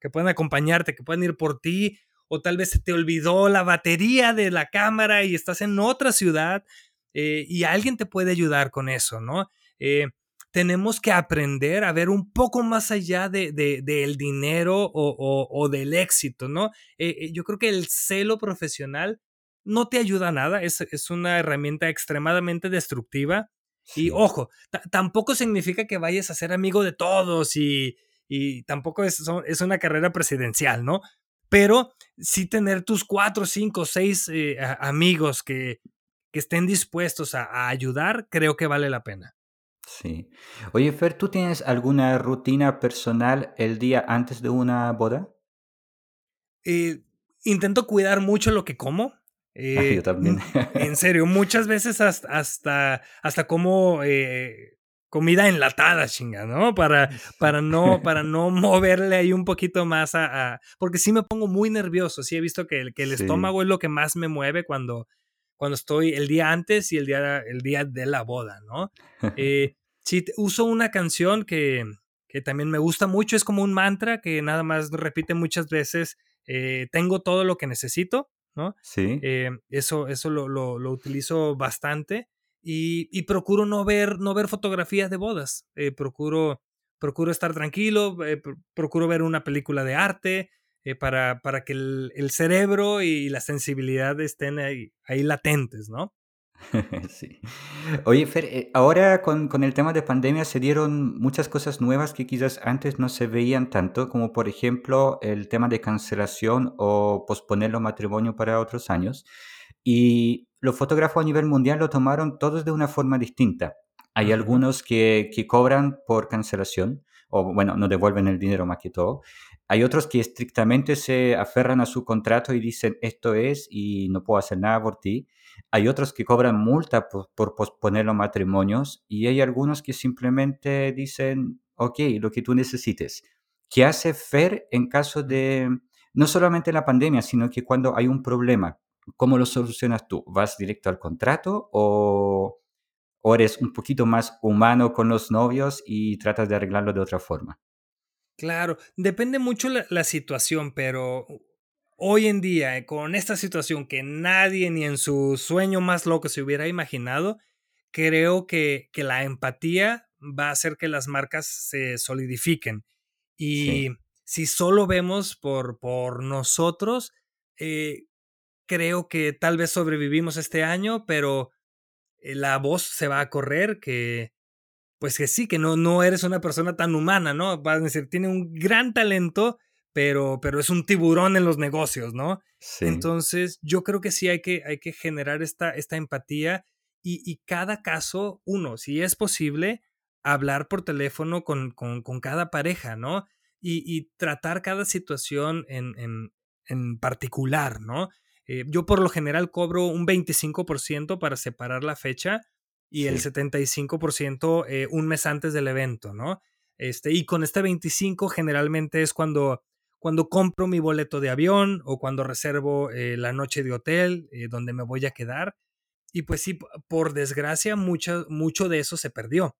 que puedan acompañarte, que puedan ir por ti, o tal vez se te olvidó la batería de la cámara y estás en otra ciudad eh, y alguien te puede ayudar con eso, ¿no? Eh, tenemos que aprender a ver un poco más allá del de, dinero o, del éxito, ¿no? Eh, yo creo que el celo profesional no te ayuda a nada, es, es una herramienta extremadamente destructiva y ojo, tampoco significa que vayas a ser amigo de todos y, tampoco es, es, una carrera presidencial, ¿no? Pero sí tener tus cuatro, cinco, seis eh, amigos que, estén dispuestos a, ayudar, creo que vale la pena. Sí. Oye, Fer, ¿tú tienes alguna rutina personal el día antes de una boda? Eh, intento cuidar mucho lo que como. Eh, yo también. en serio, muchas veces hasta, hasta, como eh, comida enlatada, chinga, ¿no? Para, *laughs* para, no, para no moverle ahí un poquito más a, Porque sí me pongo muy nervioso, sí he visto que, el, que el estómago es lo que más me mueve cuando, cuando estoy el día antes y el día, el día de la boda, ¿no? *laughs* Eh, sí, uso una canción que, que también me gusta mucho, es como un mantra que nada más repite muchas veces, tengo todo lo que necesito ¿no? Sí. Eh, eso eso lo, lo, utilizo bastante y, procuro no ver, no ver fotografías de bodas. Eh, procuro, procuro estar tranquilo, eh, procuro ver una película de arte para, para que el, el, cerebro y la sensibilidad estén ahí, ahí latentes, ¿no? *laughs* Sí. Oye, Fer, eh, ahora con, con, el tema de pandemia se dieron muchas cosas nuevas que quizás antes no se veían tanto, como por ejemplo el tema de cancelación o posponer los matrimonios para otros años. Y los fotógrafos a nivel mundial lo tomaron todos de una forma distinta. Hay algunos que, que cobran por cancelación, o bueno, no devuelven el dinero más que todo. Hay otros que estrictamente se aferran a su contrato y dicen esto es y no puedo hacer nada por ti. Hay otros que cobran multa por, posponer los matrimonios y hay algunos que simplemente dicen, ok, lo que tú necesites. ¿Qué hace FER en caso de, no solamente la pandemia, sino que cuando hay un problema? ¿Cómo lo solucionas tú? ¿Vas directo al contrato o, o eres un poquito más humano con los novios y tratas de arreglarlo de otra forma? Claro, depende mucho la situación, pero hoy en día, eh, con esta situación que nadie ni en su sueño más loco se hubiera imaginado, creo que, que la empatía va a hacer que las marcas se solidifiquen. Y si solo vemos por, por nosotros, eh, creo que tal vez sobrevivimos este año, pero eh, la voz se va a correr que, pues que sí, que no, no eres una persona tan humana, ¿no? Va a decir, tiene un gran talento, pero, pero es un tiburón en los negocios, ¿no? Entonces, yo creo que sí hay que, hay que generar esta, esta empatía y, y, cada caso, uno, si es posible, hablar por teléfono con, cada pareja, ¿no? Y, tratar cada situación en, particular, ¿no? Eh, yo por lo general cobro un 25% para separar la fecha y el 75% eh, un mes antes del evento, ¿no? Este, y con este 25 generalmente es cuando, cuando compro mi boleto de avión o cuando reservo eh, la noche de hotel donde me voy a quedar. Y pues sí, por desgracia, mucho, mucho de eso se perdió.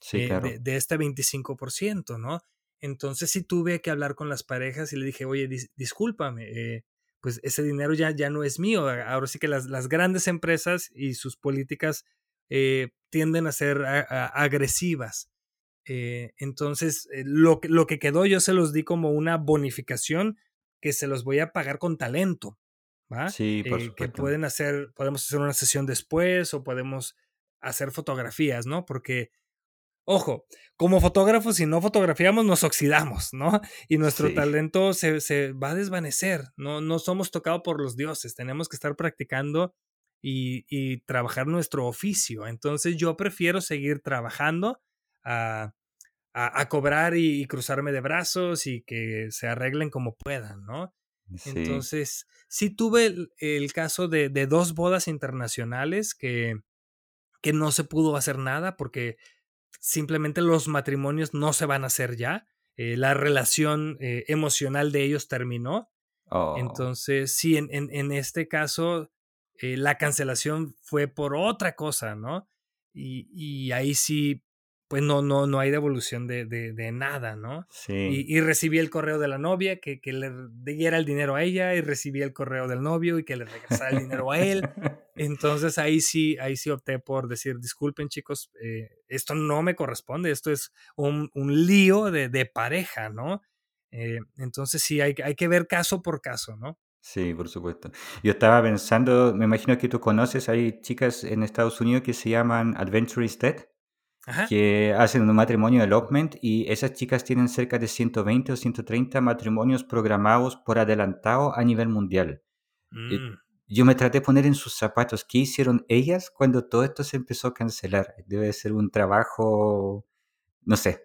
Sí, claro. de, este 25%, ¿no? Entonces sí tuve que hablar con las parejas y le dije, oye, discúlpame, pues ese dinero ya, ya no es mío. Ahora sí que las, las grandes empresas y sus políticas eh, tienden a ser agresivas. Eh, entonces, eh, lo, lo que quedó yo se los di como una bonificación que se los voy a pagar con talento. ¿va? Sí, por que pueden hacer, podemos hacer una sesión después o podemos hacer fotografías, ¿no? Porque Ojo, como fotógrafos, si no fotografiamos, nos oxidamos, ¿no? *laughs* Y nuestro talento se, va a desvanecer, ¿no? No somos tocados por los dioses, tenemos que estar practicando y, trabajar nuestro oficio. Entonces yo prefiero seguir trabajando a, cobrar y, cruzarme de brazos y que se arreglen como puedan, ¿no? Entonces, sí tuve el, caso de, dos bodas internacionales que, que no se pudo hacer nada porque simplemente los matrimonios no se van a hacer ya. Eh, la relación eh, emocional de ellos terminó. Oh. Entonces, sí, en, en, este caso, eh, la cancelación fue por otra cosa, ¿no? Y, y ahí sí, pues no, no, no hay devolución de, de, nada, ¿no? Sí. Y, recibí el correo de la novia que, que, le diera el dinero a ella y recibí el correo del novio y que le regresara el dinero a él. *laughs* Entonces ahí sí, ahí sí opté por decir, disculpen chicos, eh, esto no me corresponde, esto es un, un lío de, de, pareja, ¿no? Eh, entonces sí, hay, hay que ver caso por caso, ¿no? Sí, por supuesto. Yo estaba pensando, me imagino que tú conoces, hay chicas en Estados Unidos que se llaman Adventurous Dead que hacen un matrimonio de elopement y esas chicas tienen cerca de 120 o 130 matrimonios programados por adelantado a nivel mundial. Mm. Yo me traté de poner en sus zapatos qué hicieron ellas cuando todo esto se empezó a cancelar. Debe ser un trabajo, no sé,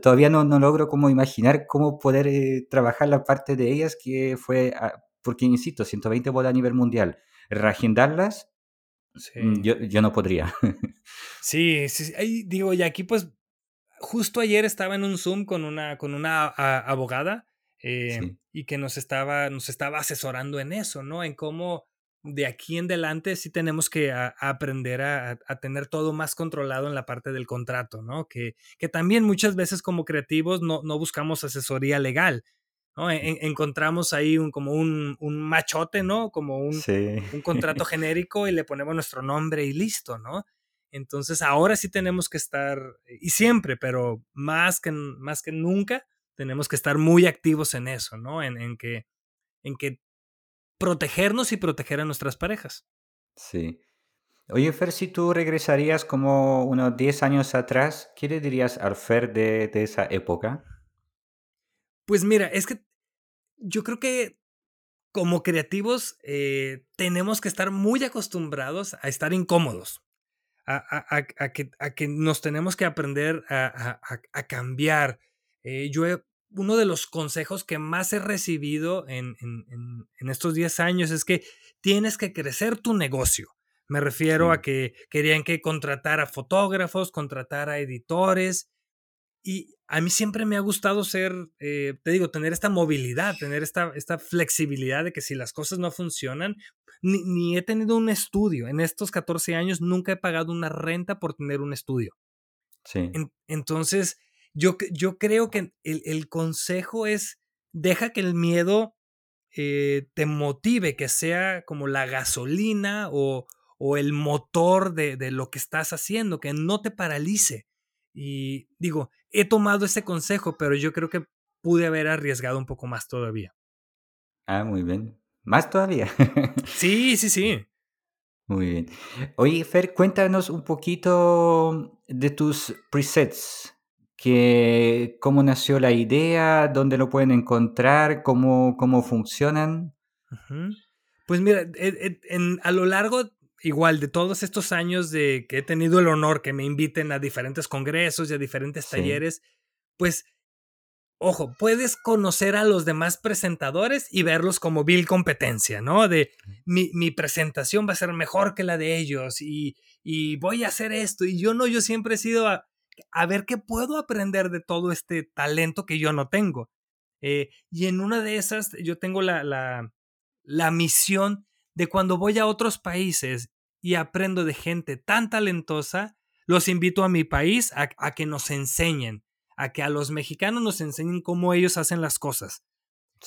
todavía no, no, logro como imaginar cómo poder eh, trabajar la parte de ellas que fue, porque insisto, 120 bodas a nivel mundial. Reagendarlas Mm, yo, yo no podría. sí, sí, digo, y aquí pues justo ayer estaba en un Zoom con una, con una abogada eh, y que nos estaba, nos estaba asesorando en eso, ¿no? En cómo de aquí en adelante sí tenemos que aprender a, a, tener todo más controlado en la parte del contrato, ¿no? Que, que también muchas veces como creativos no, no buscamos asesoría legal, encontramos ahí un, como un, machote, ¿no? Como un, un contrato genérico y le ponemos nuestro nombre y listo, ¿no? Entonces ahora sí tenemos que estar, y siempre, pero más que, más que nunca, tenemos que estar muy activos en eso, ¿no? En, en, que, en que protegernos y proteger a nuestras parejas. Sí. Oye, Fer, si tú regresarías como unos 10 años atrás, ¿qué le dirías al Fer de, de esa época? Pues mira, es que yo creo que como creativos eh, tenemos que estar muy acostumbrados a estar incómodos, a, que, a que, nos tenemos que aprender a, cambiar. Eh, yo uno de los consejos que más he recibido en, en, estos 10 años es que tienes que crecer tu negocio. Me refiero a que querían que contratara fotógrafos, contratara editores, y a mí siempre me ha gustado ser, eh, te digo, tener esta movilidad, tener esta, esta flexibilidad de que si las cosas no funcionan, ni, he tenido un estudio. En estos 14 años nunca he pagado una renta por tener un estudio. Sí. entonces, yo, yo creo que el, consejo es, deja que el miedo eh, te motive, que sea como la gasolina o, o el motor de, de lo que estás haciendo, que no te paralice. Y digo, he tomado ese consejo, pero yo creo que pude haber arriesgado un poco más todavía. Ah, muy bien. Más todavía. *laughs* sí, sí, sí. Muy bien. Oye, Fer, cuéntanos un poquito de tus presets. Que, ¿Cómo nació la idea? ¿Dónde lo pueden encontrar? ¿Cómo, cómo funcionan? Pues mira, a lo largo igual de todos estos años de que he tenido el honor que me inviten a diferentes congresos y a diferentes talleres, pues, ojo, puedes conocer a los demás presentadores y verlos como vil competencia, ¿no? De mi, mi presentación va a ser mejor que la de ellos y, y, voy a hacer esto. Y yo no, yo siempre he sido a, a ver qué puedo aprender de todo este talento que yo no tengo. Eh, y en una de esas yo tengo la, la, la misión de cuando voy a otros países y aprendo de gente tan talentosa, los invito a mi país a, que nos enseñen, a que a los mexicanos nos enseñen cómo ellos hacen las cosas.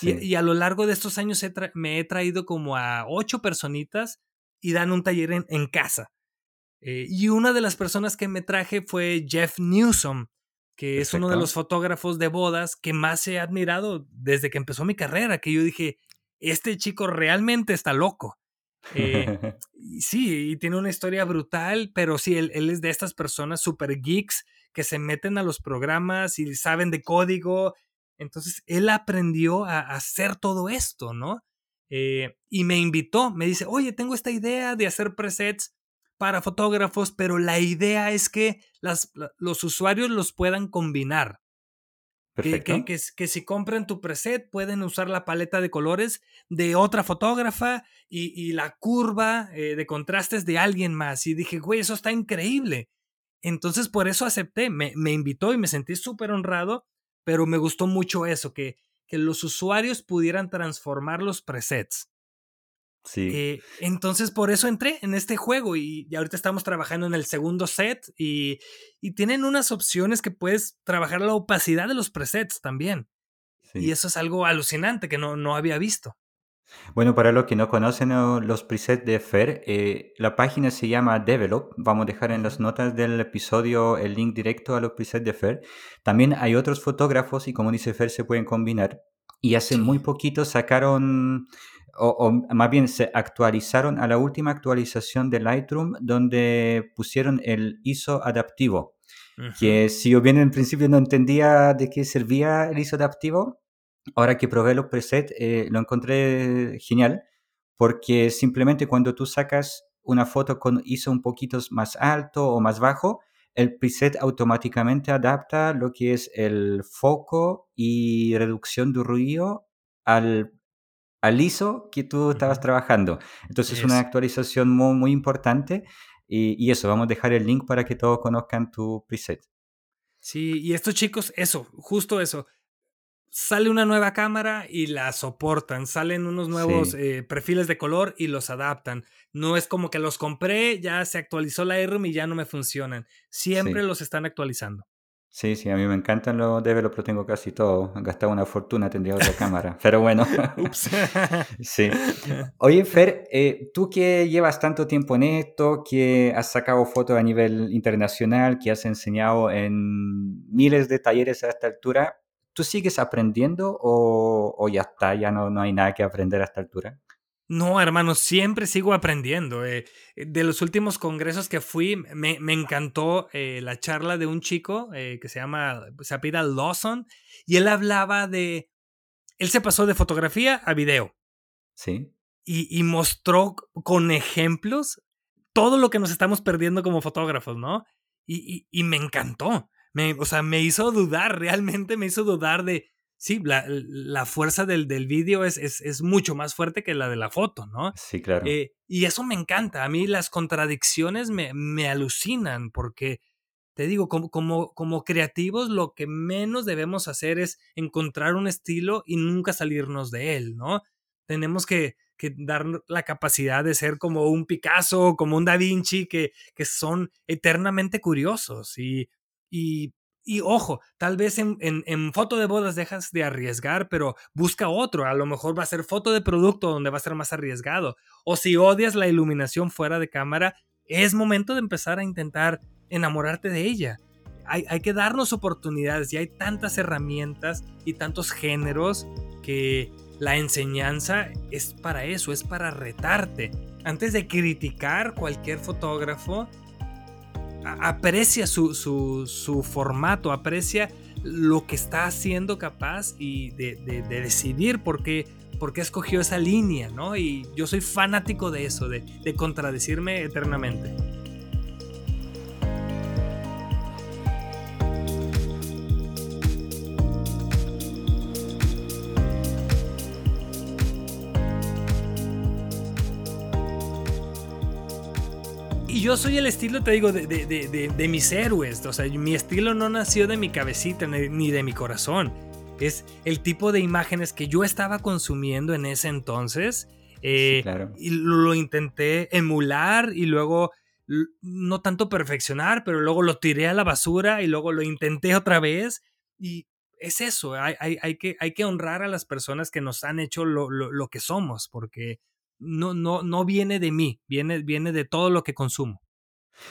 Y, a lo largo de estos años me he traído como a ocho personitas y dan un taller en, casa. Eh, y una de las personas que me traje fue Jeff Newsom, que es uno de los fotógrafos de bodas que más he admirado desde que empezó mi carrera, que yo dije, este chico realmente está loco. Eh, *laughs* sí, y tiene una historia brutal, pero sí, él, es de estas personas super geeks que se meten a los programas y saben de código. Entonces, él aprendió a, hacer todo esto, ¿no? Eh, y me invitó, me dice, oye, tengo esta idea de hacer presets para fotógrafos, pero la idea es que las, los usuarios los puedan combinar. Que, que, si compran tu preset pueden usar la paleta de colores de otra fotógrafa y, la curva eh, de contrastes de alguien más. Y dije, güey, eso está increíble. Entonces por eso acepté, me, me invitó y me sentí súper honrado, pero me gustó mucho eso, que, que los usuarios pudieran transformar los presets. Sí. Eh, entonces por eso entré en este juego y, ahorita estamos trabajando en el segundo set y, tienen unas opciones que puedes trabajar la opacidad de los presets también. Y eso es algo alucinante que no, no había visto. Bueno, para los que no conocen los presets de Fer, eh, la página se llama Develop. Vamos a dejar en las notas del episodio el link directo a los presets de Fer. También hay otros fotógrafos y como dice Fer, se pueden combinar. Y hace muy poquito sacaron o, más bien se actualizaron a la última actualización de Lightroom donde pusieron el ISO adaptivo. Que si yo bien en principio no entendía de qué servía el ISO adaptivo, ahora que probé los presets eh, lo encontré genial porque simplemente cuando tú sacas una foto con ISO un poquito más alto o más bajo, el preset automáticamente adapta lo que es el foco y reducción de ruido al al ISO que tú estabas trabajando. Entonces es una actualización muy, muy importante y, eso, vamos a dejar el link para que todos conozcan tu preset. Sí, y estos chicos, eso, justo eso. Sale una nueva cámara y la soportan, salen unos nuevos eh, perfiles de color y los adaptan. No es como que los compré, ya se actualizó la AirRoom y ya no me funcionan. Siempre los están actualizando. Sí, sí, a mí me encantan los developers, lo tengo casi todo. Han gastado una fortuna, tendría otra *laughs* cámara. Pero bueno. *laughs* sí. Oye, Fer, eh, tú que llevas tanto tiempo en esto, que has sacado fotos a nivel internacional, que has enseñado en miles de talleres a esta altura, ¿tú sigues aprendiendo o, o ya está, ya no, no hay nada que aprender a esta altura? No, hermano, siempre sigo aprendiendo. Eh, de los últimos congresos que fui, me, encantó eh, la charla de un chico eh, que se llama, se apida Lawson, y él hablaba de, él se pasó de fotografía a video. Sí. Y, mostró con ejemplos todo lo que nos estamos perdiendo como fotógrafos, ¿no? Y, y me encantó. Me, o sea, me hizo dudar, realmente me hizo dudar de, sí, la, fuerza del, del vídeo es, es, mucho más fuerte que la de la foto, ¿no? Sí, claro. Eh, y eso me encanta. A mí las contradicciones me, me alucinan porque, te digo, como, como, como, creativos lo que menos debemos hacer es encontrar un estilo y nunca salirnos de él, ¿no? Tenemos que, que dar la capacidad de ser como un Picasso, como un Da Vinci, que, que son eternamente curiosos y, y y ojo, tal vez en, en, foto de bodas dejas de arriesgar, pero busca otro. A lo mejor va a ser foto de producto donde va a ser más arriesgado. O si odias la iluminación fuera de cámara, es momento de empezar a intentar enamorarte de ella. Hay, hay que darnos oportunidades y hay tantas herramientas y tantos géneros que la enseñanza es para eso, es para retarte. Antes de criticar cualquier fotógrafo, aprecia su, formato, aprecia lo que está haciendo capaz y de, decidir, porque por qué escogió esa línea, ¿no? Y yo soy fanático de eso, de, de contradecirme eternamente. Yo soy el estilo, te digo, de, de, de, de, mis héroes. O sea, mi estilo no nació de mi cabecita ni de mi corazón. Es el tipo de imágenes que yo estaba consumiendo en ese entonces. Eh, y lo, intenté emular y luego no tanto perfeccionar, pero luego lo tiré a la basura y luego lo intenté otra vez. Y es eso, hay, hay, hay que, hay que honrar a las personas que nos han hecho lo, lo, lo que somos, porque no, no, no viene de mí, viene, viene de todo lo que consumo.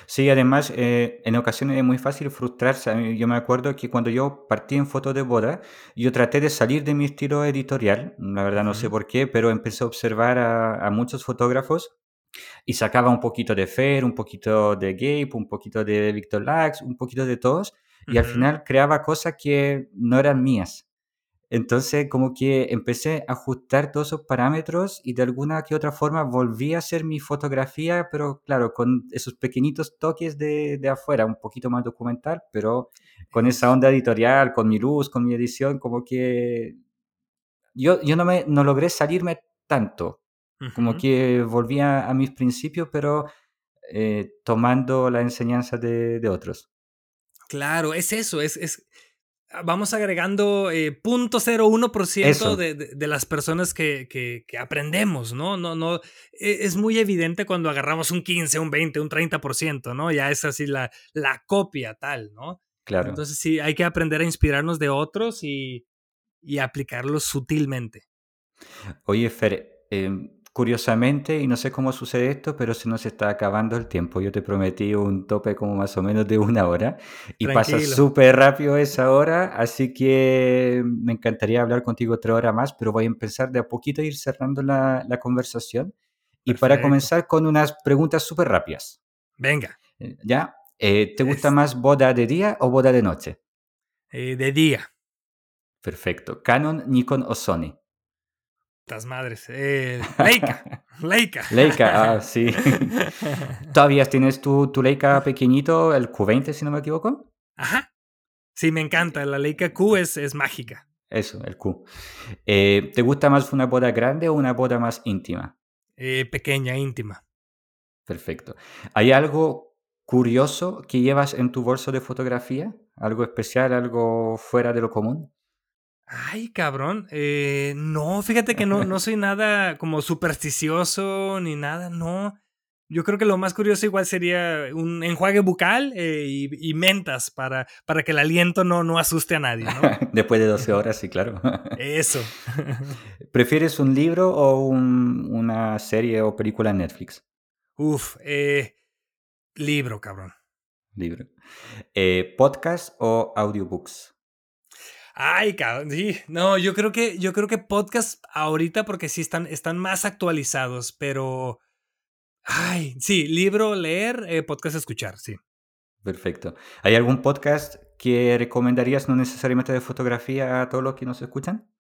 Sí, además, eh, en ocasiones es muy fácil frustrarse. Yo me acuerdo que cuando yo partí en fotos de boda, yo traté de salir de mi estilo editorial, la verdad no sé por qué, pero empecé a observar a, muchos fotógrafos y sacaba un poquito de Fer, un poquito de Gabe, un poquito de Victor Lax, un poquito de todos, y al final creaba cosas que no eran mías. Entonces, como que empecé a ajustar todos esos parámetros y de alguna que otra forma volví a hacer mi fotografía, pero claro, con esos pequeñitos toques de, de afuera, un poquito más documental, pero con esa onda editorial, con mi luz, con mi edición, como que yo, yo no, me, no logré salirme tanto, como que volví a, mis principios, pero eh, tomando la enseñanza de, de otros. Claro, es eso, es, es, vamos agregando eh, 0.01% de, de, de, las personas que, que, que, aprendemos, ¿no? No, no e, es muy evidente cuando agarramos un 15, un 20, un 30%, ¿no? Ya es así la, la copia tal, ¿no? Claro. Entonces sí, hay que aprender a inspirarnos de otros y, y aplicarlos sutilmente. Oye, Fer, eh, Curiosamente, y no sé cómo sucede esto, pero se nos está acabando el tiempo. Yo te prometí un tope como más o menos de una hora y pasa súper rápido esa hora, así que me encantaría hablar contigo otra hora más, pero voy a empezar de a poquito a ir cerrando la, la conversación. Y para comenzar con unas preguntas súper rápidas. Venga. Eh, ¿Ya? Eh, ¿Te gusta más boda de día o boda de noche? Eh, de día. Perfecto. ¿Canon, Nikon o Sony? Las madres. Eh, Leica. *laughs* Leica. Leica, ah, sí. *laughs* ¿Todavía tienes tu, tu Leica pequeñito, el Q20, si no me equivoco? Ajá. Sí, me encanta. La Leica Q es, es mágica. Eso, el Q. Eh, ¿Te gusta más una boda grande o una boda más íntima? Eh, pequeña, íntima. Perfecto. ¿Hay algo curioso que llevas en tu bolso de fotografía? ¿Algo especial, algo fuera de lo común? Ay, cabrón. Eh, no, fíjate que no, no soy nada como supersticioso ni nada, no. Yo creo que lo más curioso igual sería un enjuague bucal eh, y, y, mentas para, para que el aliento no, no asuste a nadie, ¿no? *laughs* Después de 12 horas, sí, claro. *laughs* Eso. *laughs* ¿Prefieres un libro o un, una serie o película en Netflix? Uf, eh, libro, cabrón. Libro. Eh, ¿Podcast o audiobooks? Ay, cabrón, sí. No, yo creo que, yo creo que podcast ahorita porque sí están, están más actualizados, pero. Ay, sí, libro, leer, eh, podcast, escuchar, sí. Perfecto. ¿Hay algún podcast que recomendarías no necesariamente de fotografía a todos los que nos escuchan?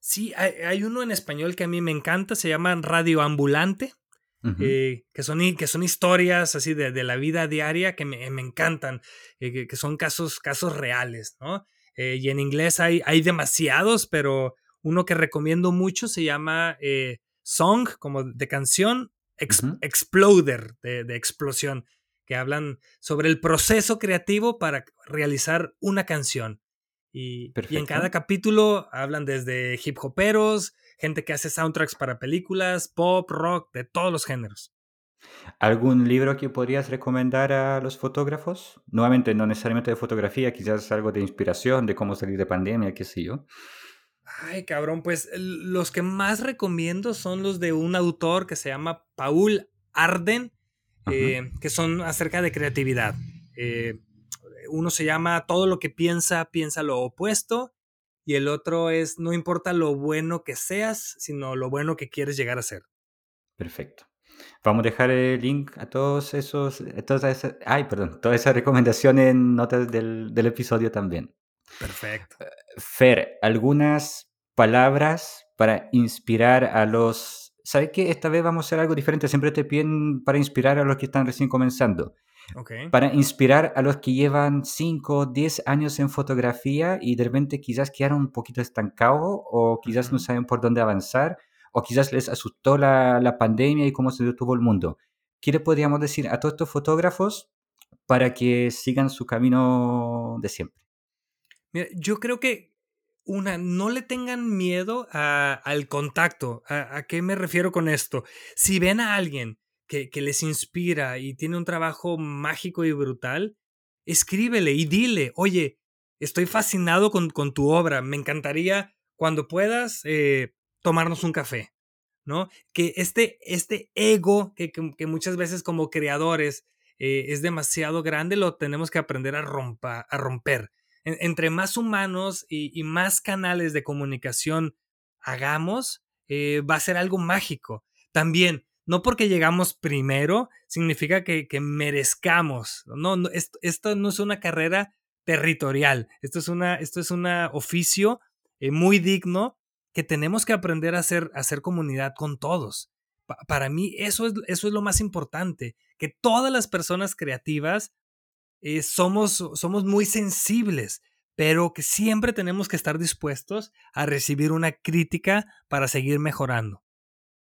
Sí, hay, hay uno en español que a mí me encanta, se llama Radio Ambulante. Uh -huh. eh, que, son, que son historias así de, de la vida diaria que me, me encantan, eh, que, que, son casos, casos reales, ¿no? Eh, y en inglés hay, hay demasiados, pero uno que recomiendo mucho se llama eh, Song, como de canción, ex, uh -huh. Exploder, de, de, explosión, que hablan sobre el proceso creativo para realizar una canción. Y, y, en cada capítulo hablan desde hip hoperos, gente que hace soundtracks para películas, pop, rock, de todos los géneros. ¿Algún libro que podrías recomendar a los fotógrafos? Nuevamente, no necesariamente de fotografía, quizás algo de inspiración, de cómo salir de pandemia, qué sé yo. Ay, cabrón, pues los que más recomiendo son los de un autor que se llama Paul Arden, eh, que son acerca de creatividad. Eh, uno se llama Todo lo que piensa, piensa lo opuesto, y el otro es No importa lo bueno que seas, sino lo bueno que quieres llegar a ser. Perfecto. Vamos a dejar el link a todos esos, todas esas, ay, perdón, todas esas recomendaciones en notas del, del episodio también. Perfecto. Fer, algunas palabras para inspirar a los... ¿Sabes qué? Esta vez vamos a hacer algo diferente. Siempre te piden para inspirar a los que están recién comenzando. Para inspirar a los que llevan 5, 10 años en fotografía y de repente quizás quedaron un poquito estancados o quizás no saben por dónde avanzar o quizás les asustó la, la pandemia y cómo se detuvo el mundo. ¿Qué le podríamos decir a todos estos fotógrafos para que sigan su camino de siempre? Mira, yo creo que una, no le tengan miedo al contacto. ¿A, qué me refiero con esto? Si ven a alguien que, que, les inspira y tiene un trabajo mágico y brutal, escríbele y dile, oye, estoy fascinado con, con tu obra, me encantaría cuando puedas eh, tomarnos un café, ¿no? Que este, este ego que, que, muchas veces como creadores eh, es demasiado grande, lo tenemos que aprender a, rompa, a romper entre más humanos y, más canales de comunicación hagamos, eh, va a ser algo mágico. También, no porque llegamos primero, significa que, merezcamos. No, esto, no es una carrera territorial. Esto es un esto es una oficio eh, muy digno que tenemos que aprender a hacer, hacer comunidad con todos. para mí eso es, eso es lo más importante, que todas las personas creativas eh, somos, somos muy sensibles, pero que siempre tenemos que estar dispuestos a recibir una crítica para seguir mejorando.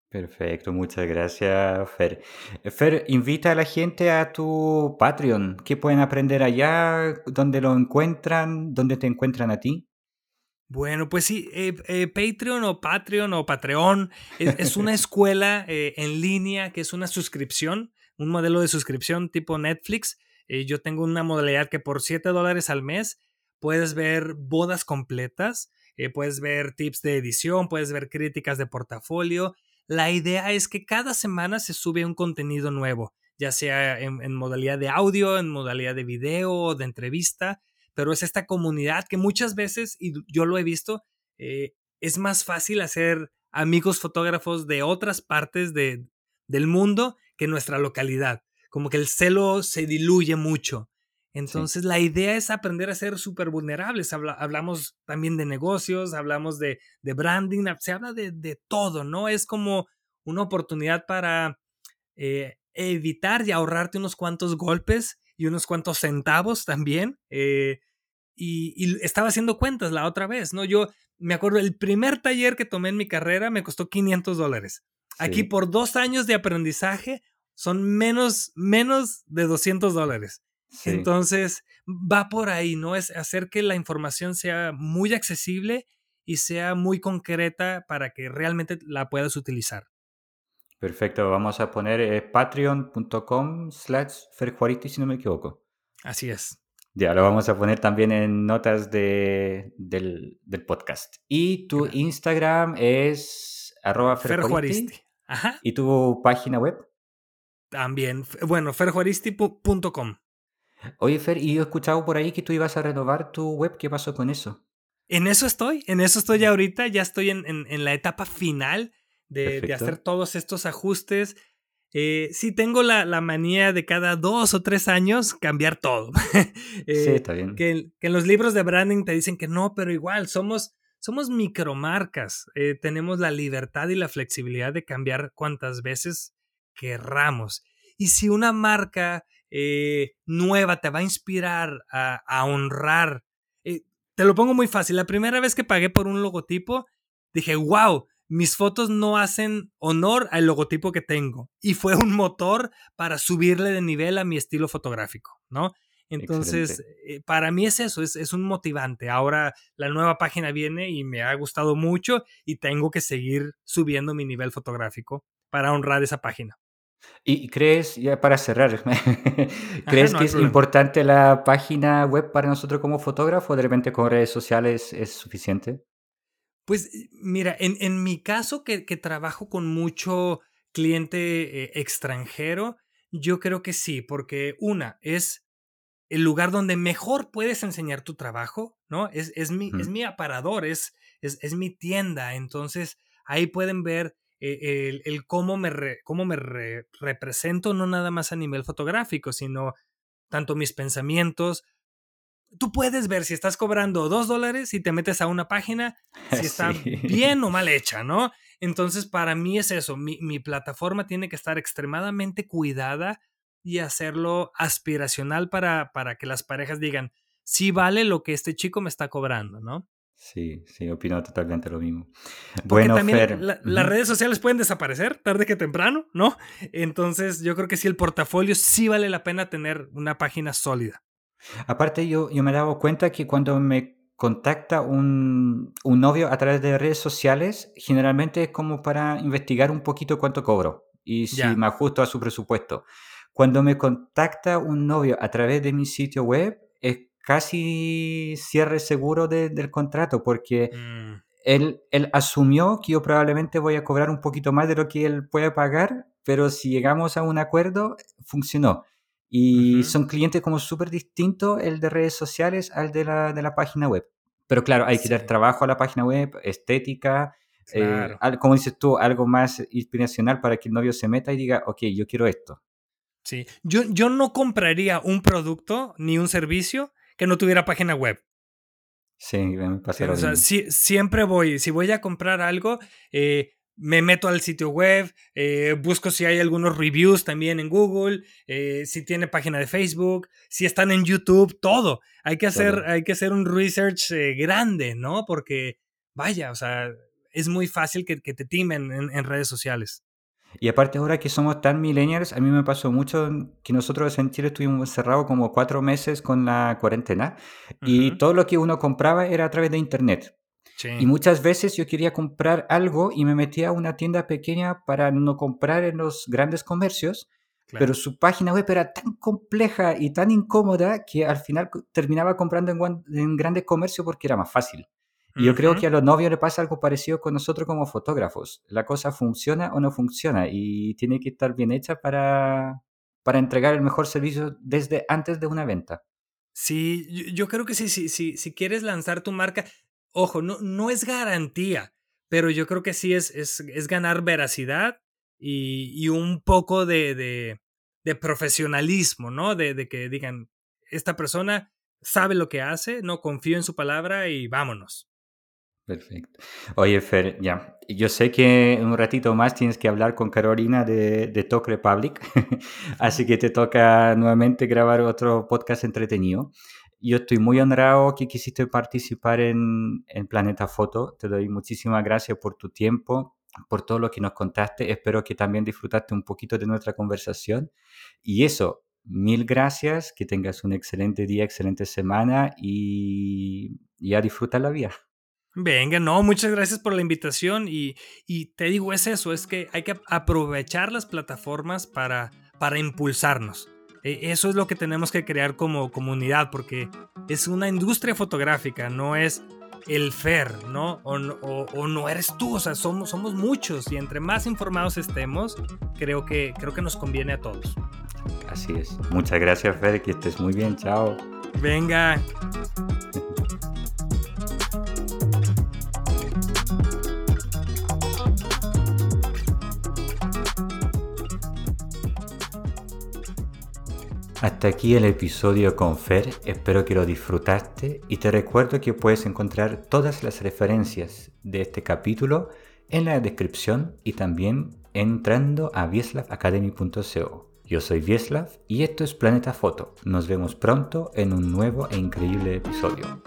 Perfecto, muchas gracias, Fer. Fer, invita a la gente a tu Patreon. ¿Qué pueden aprender allá? ¿Dónde lo encuentran? ¿Dónde te encuentran a ti? Bueno, pues sí, eh, Patreon o Patreon o Patreon es, una *laughs* escuela en línea que es una suscripción, un modelo de suscripción tipo Netflix eh, yo tengo una modalidad que por 7 dólares al mes puedes ver bodas completas, eh, puedes ver tips de edición, puedes ver críticas de portafolio. La idea es que cada semana se sube un contenido nuevo, ya sea en, modalidad de audio, en modalidad de video, de entrevista, pero es esta comunidad que muchas veces, y yo lo he visto, eh, es más fácil hacer amigos fotógrafos de otras partes de, del mundo que nuestra localidad como que el celo se diluye mucho. Entonces la idea es aprender a ser súper vulnerables. hablamos también de negocios, hablamos de, branding, se habla de, todo, ¿no? Es como una oportunidad para eh, evitar y ahorrarte unos cuantos golpes y unos cuantos centavos también. Eh, y, estaba haciendo cuentas la otra vez, ¿no? Yo me acuerdo, el primer taller que tomé en mi carrera me costó 500 dólares. Aquí por dos años de aprendizaje son menos, menos de 200 dólares. Entonces, va por ahí, ¿no? Es hacer que la información sea muy accesible y sea muy concreta para que realmente la puedas utilizar. Perfecto, vamos a poner eh, patreon.com slash si no me equivoco. Así es. Ya, lo vamos a poner también en notas de, del, podcast. Y tu Instagram es arroba ferjuaristi. Ajá. ¿Y tu página web? También, bueno, ferjuaristi.com. Oye, Fer, y yo he escuchado por ahí que tú ibas a renovar tu web. ¿Qué pasó con eso? En eso estoy, en eso estoy ahorita. Ya estoy en, en, la etapa final de, hacer todos estos ajustes. Eh, sí, tengo la, la, manía de cada dos o tres años cambiar todo. *laughs* sí, eh, está bien. Que, que, en los libros de branding te dicen que no, pero igual somos, somos micromarcas. Eh, tenemos la libertad y la flexibilidad de cambiar cuantas veces querramos. Y si una marca eh, nueva te va a inspirar a, honrar, eh, te lo pongo muy fácil. La primera vez que pagué por un logotipo, dije, wow, mis fotos no hacen honor al logotipo que tengo. Y fue un motor para subirle de nivel a mi estilo fotográfico, ¿no? Entonces, eh, para mí es eso, es, es, un motivante. Ahora la nueva página viene y me ha gustado mucho y tengo que seguir subiendo mi nivel fotográfico para honrar esa página. ¿Y crees, ya para cerrar, *laughs* crees que es importante la página web para nosotros como fotógrafo o de repente con redes sociales es suficiente? Pues eh, mira, en, en mi caso que, que, trabajo con mucho cliente eh, extranjero, yo creo que sí, porque una es el lugar donde mejor puedes enseñar tu trabajo, ¿no? Es, es, mi, es mi aparador, es, es, es mi tienda, entonces ahí pueden ver eh, el, cómo me, cómo me represento, no nada más a nivel fotográfico, sino tanto mis pensamientos, tú puedes ver si estás cobrando dos dólares y te metes a una página, *laughs* si está bien o mal hecha, ¿no? Entonces, para mí es eso, mi, mi, plataforma tiene que estar extremadamente cuidada y hacerlo aspiracional para, para que las parejas digan, sí vale lo que este chico me está cobrando, ¿no? Sí, sí, opino totalmente lo mismo. Porque bueno, también las redes sociales pueden desaparecer tarde que temprano, ¿no? Entonces yo creo que sí el portafolio sí vale la pena tener una página sólida. Aparte yo, yo me he dado cuenta que cuando me contacta un, un novio a través de redes sociales, generalmente es como para investigar un poquito cuánto cobro y si me ajusto a su presupuesto. Cuando me contacta un novio a través de mi sitio web, es casi cierre seguro del contrato, porque mm. él, él asumió que yo probablemente voy a cobrar un poquito más de lo que él puede pagar, pero si llegamos a un acuerdo, funcionó. Y son clientes como súper distintos el de redes sociales al de la, de la página web. Pero claro, hay que dar trabajo a la página web, estética, eh, como dices tú, algo más inspiracional para que el novio se meta y diga, ok, yo quiero esto. Sí, yo, yo no compraría un producto ni un servicio que no tuviera página web. Sí, me pasa O sea, siempre voy, si voy a comprar algo, eh, me meto al sitio web, eh, busco si hay algunos reviews también en Google, eh, si tiene página de Facebook, si están en YouTube, todo. Hay que hacer, hay que hacer un research grande, ¿no? Porque, vaya, o sea, es muy fácil que, te timen en redes sociales. Y aparte ahora que somos tan millennials, a mí me pasó mucho que nosotros en Chile estuvimos encerrados como cuatro meses con la cuarentena y todo lo que uno compraba era a través de internet. Y muchas veces yo quería comprar algo y me metía a una tienda pequeña para no comprar en los grandes comercios, pero su página web era tan compleja y tan incómoda que al final terminaba comprando en, en grandes comercios porque era más fácil. Y yo creo que a los novios le pasa algo parecido con nosotros como fotógrafos. La cosa funciona o no funciona y tiene que estar bien hecha para, para entregar el mejor servicio desde antes de una venta. Sí, yo, creo que sí, sí, sí, si quieres lanzar tu marca, ojo, no, no es garantía, pero yo creo que sí es, es, es ganar veracidad y, y un poco de, de, de profesionalismo, ¿no? De, de, que digan, esta persona sabe lo que hace, no confío en su palabra y vámonos. Perfecto. Oye, Fer, ya, yo sé que un ratito más tienes que hablar con Carolina de, de Talk Republic, *laughs* así que te toca nuevamente grabar otro podcast entretenido. Yo estoy muy honrado que quisiste participar en, en Planeta Foto. Te doy muchísimas gracias por tu tiempo, por todo lo que nos contaste. Espero que también disfrutaste un poquito de nuestra conversación. Y eso, mil gracias, que tengas un excelente día, excelente semana y, y a disfrutar la vida. Venga, no, muchas gracias por la invitación y, te digo, es eso, es que hay que aprovechar las plataformas para, para impulsarnos. E, eso es lo que tenemos que crear como comunidad, porque es una industria fotográfica, no es el FER, ¿no? O, no eres tú, o sea, somos, somos muchos y entre más informados estemos, creo que, creo que nos conviene a todos. Así es. Muchas gracias, Fer, que estés muy bien, chao. Venga. Hasta aquí el episodio con Fer, espero que lo disfrutaste y te recuerdo que puedes encontrar todas las referencias de este capítulo en la descripción y también entrando a vieslavacademy.co. Yo soy Vieslav y esto es Planeta Foto. Nos vemos pronto en un nuevo e increíble episodio.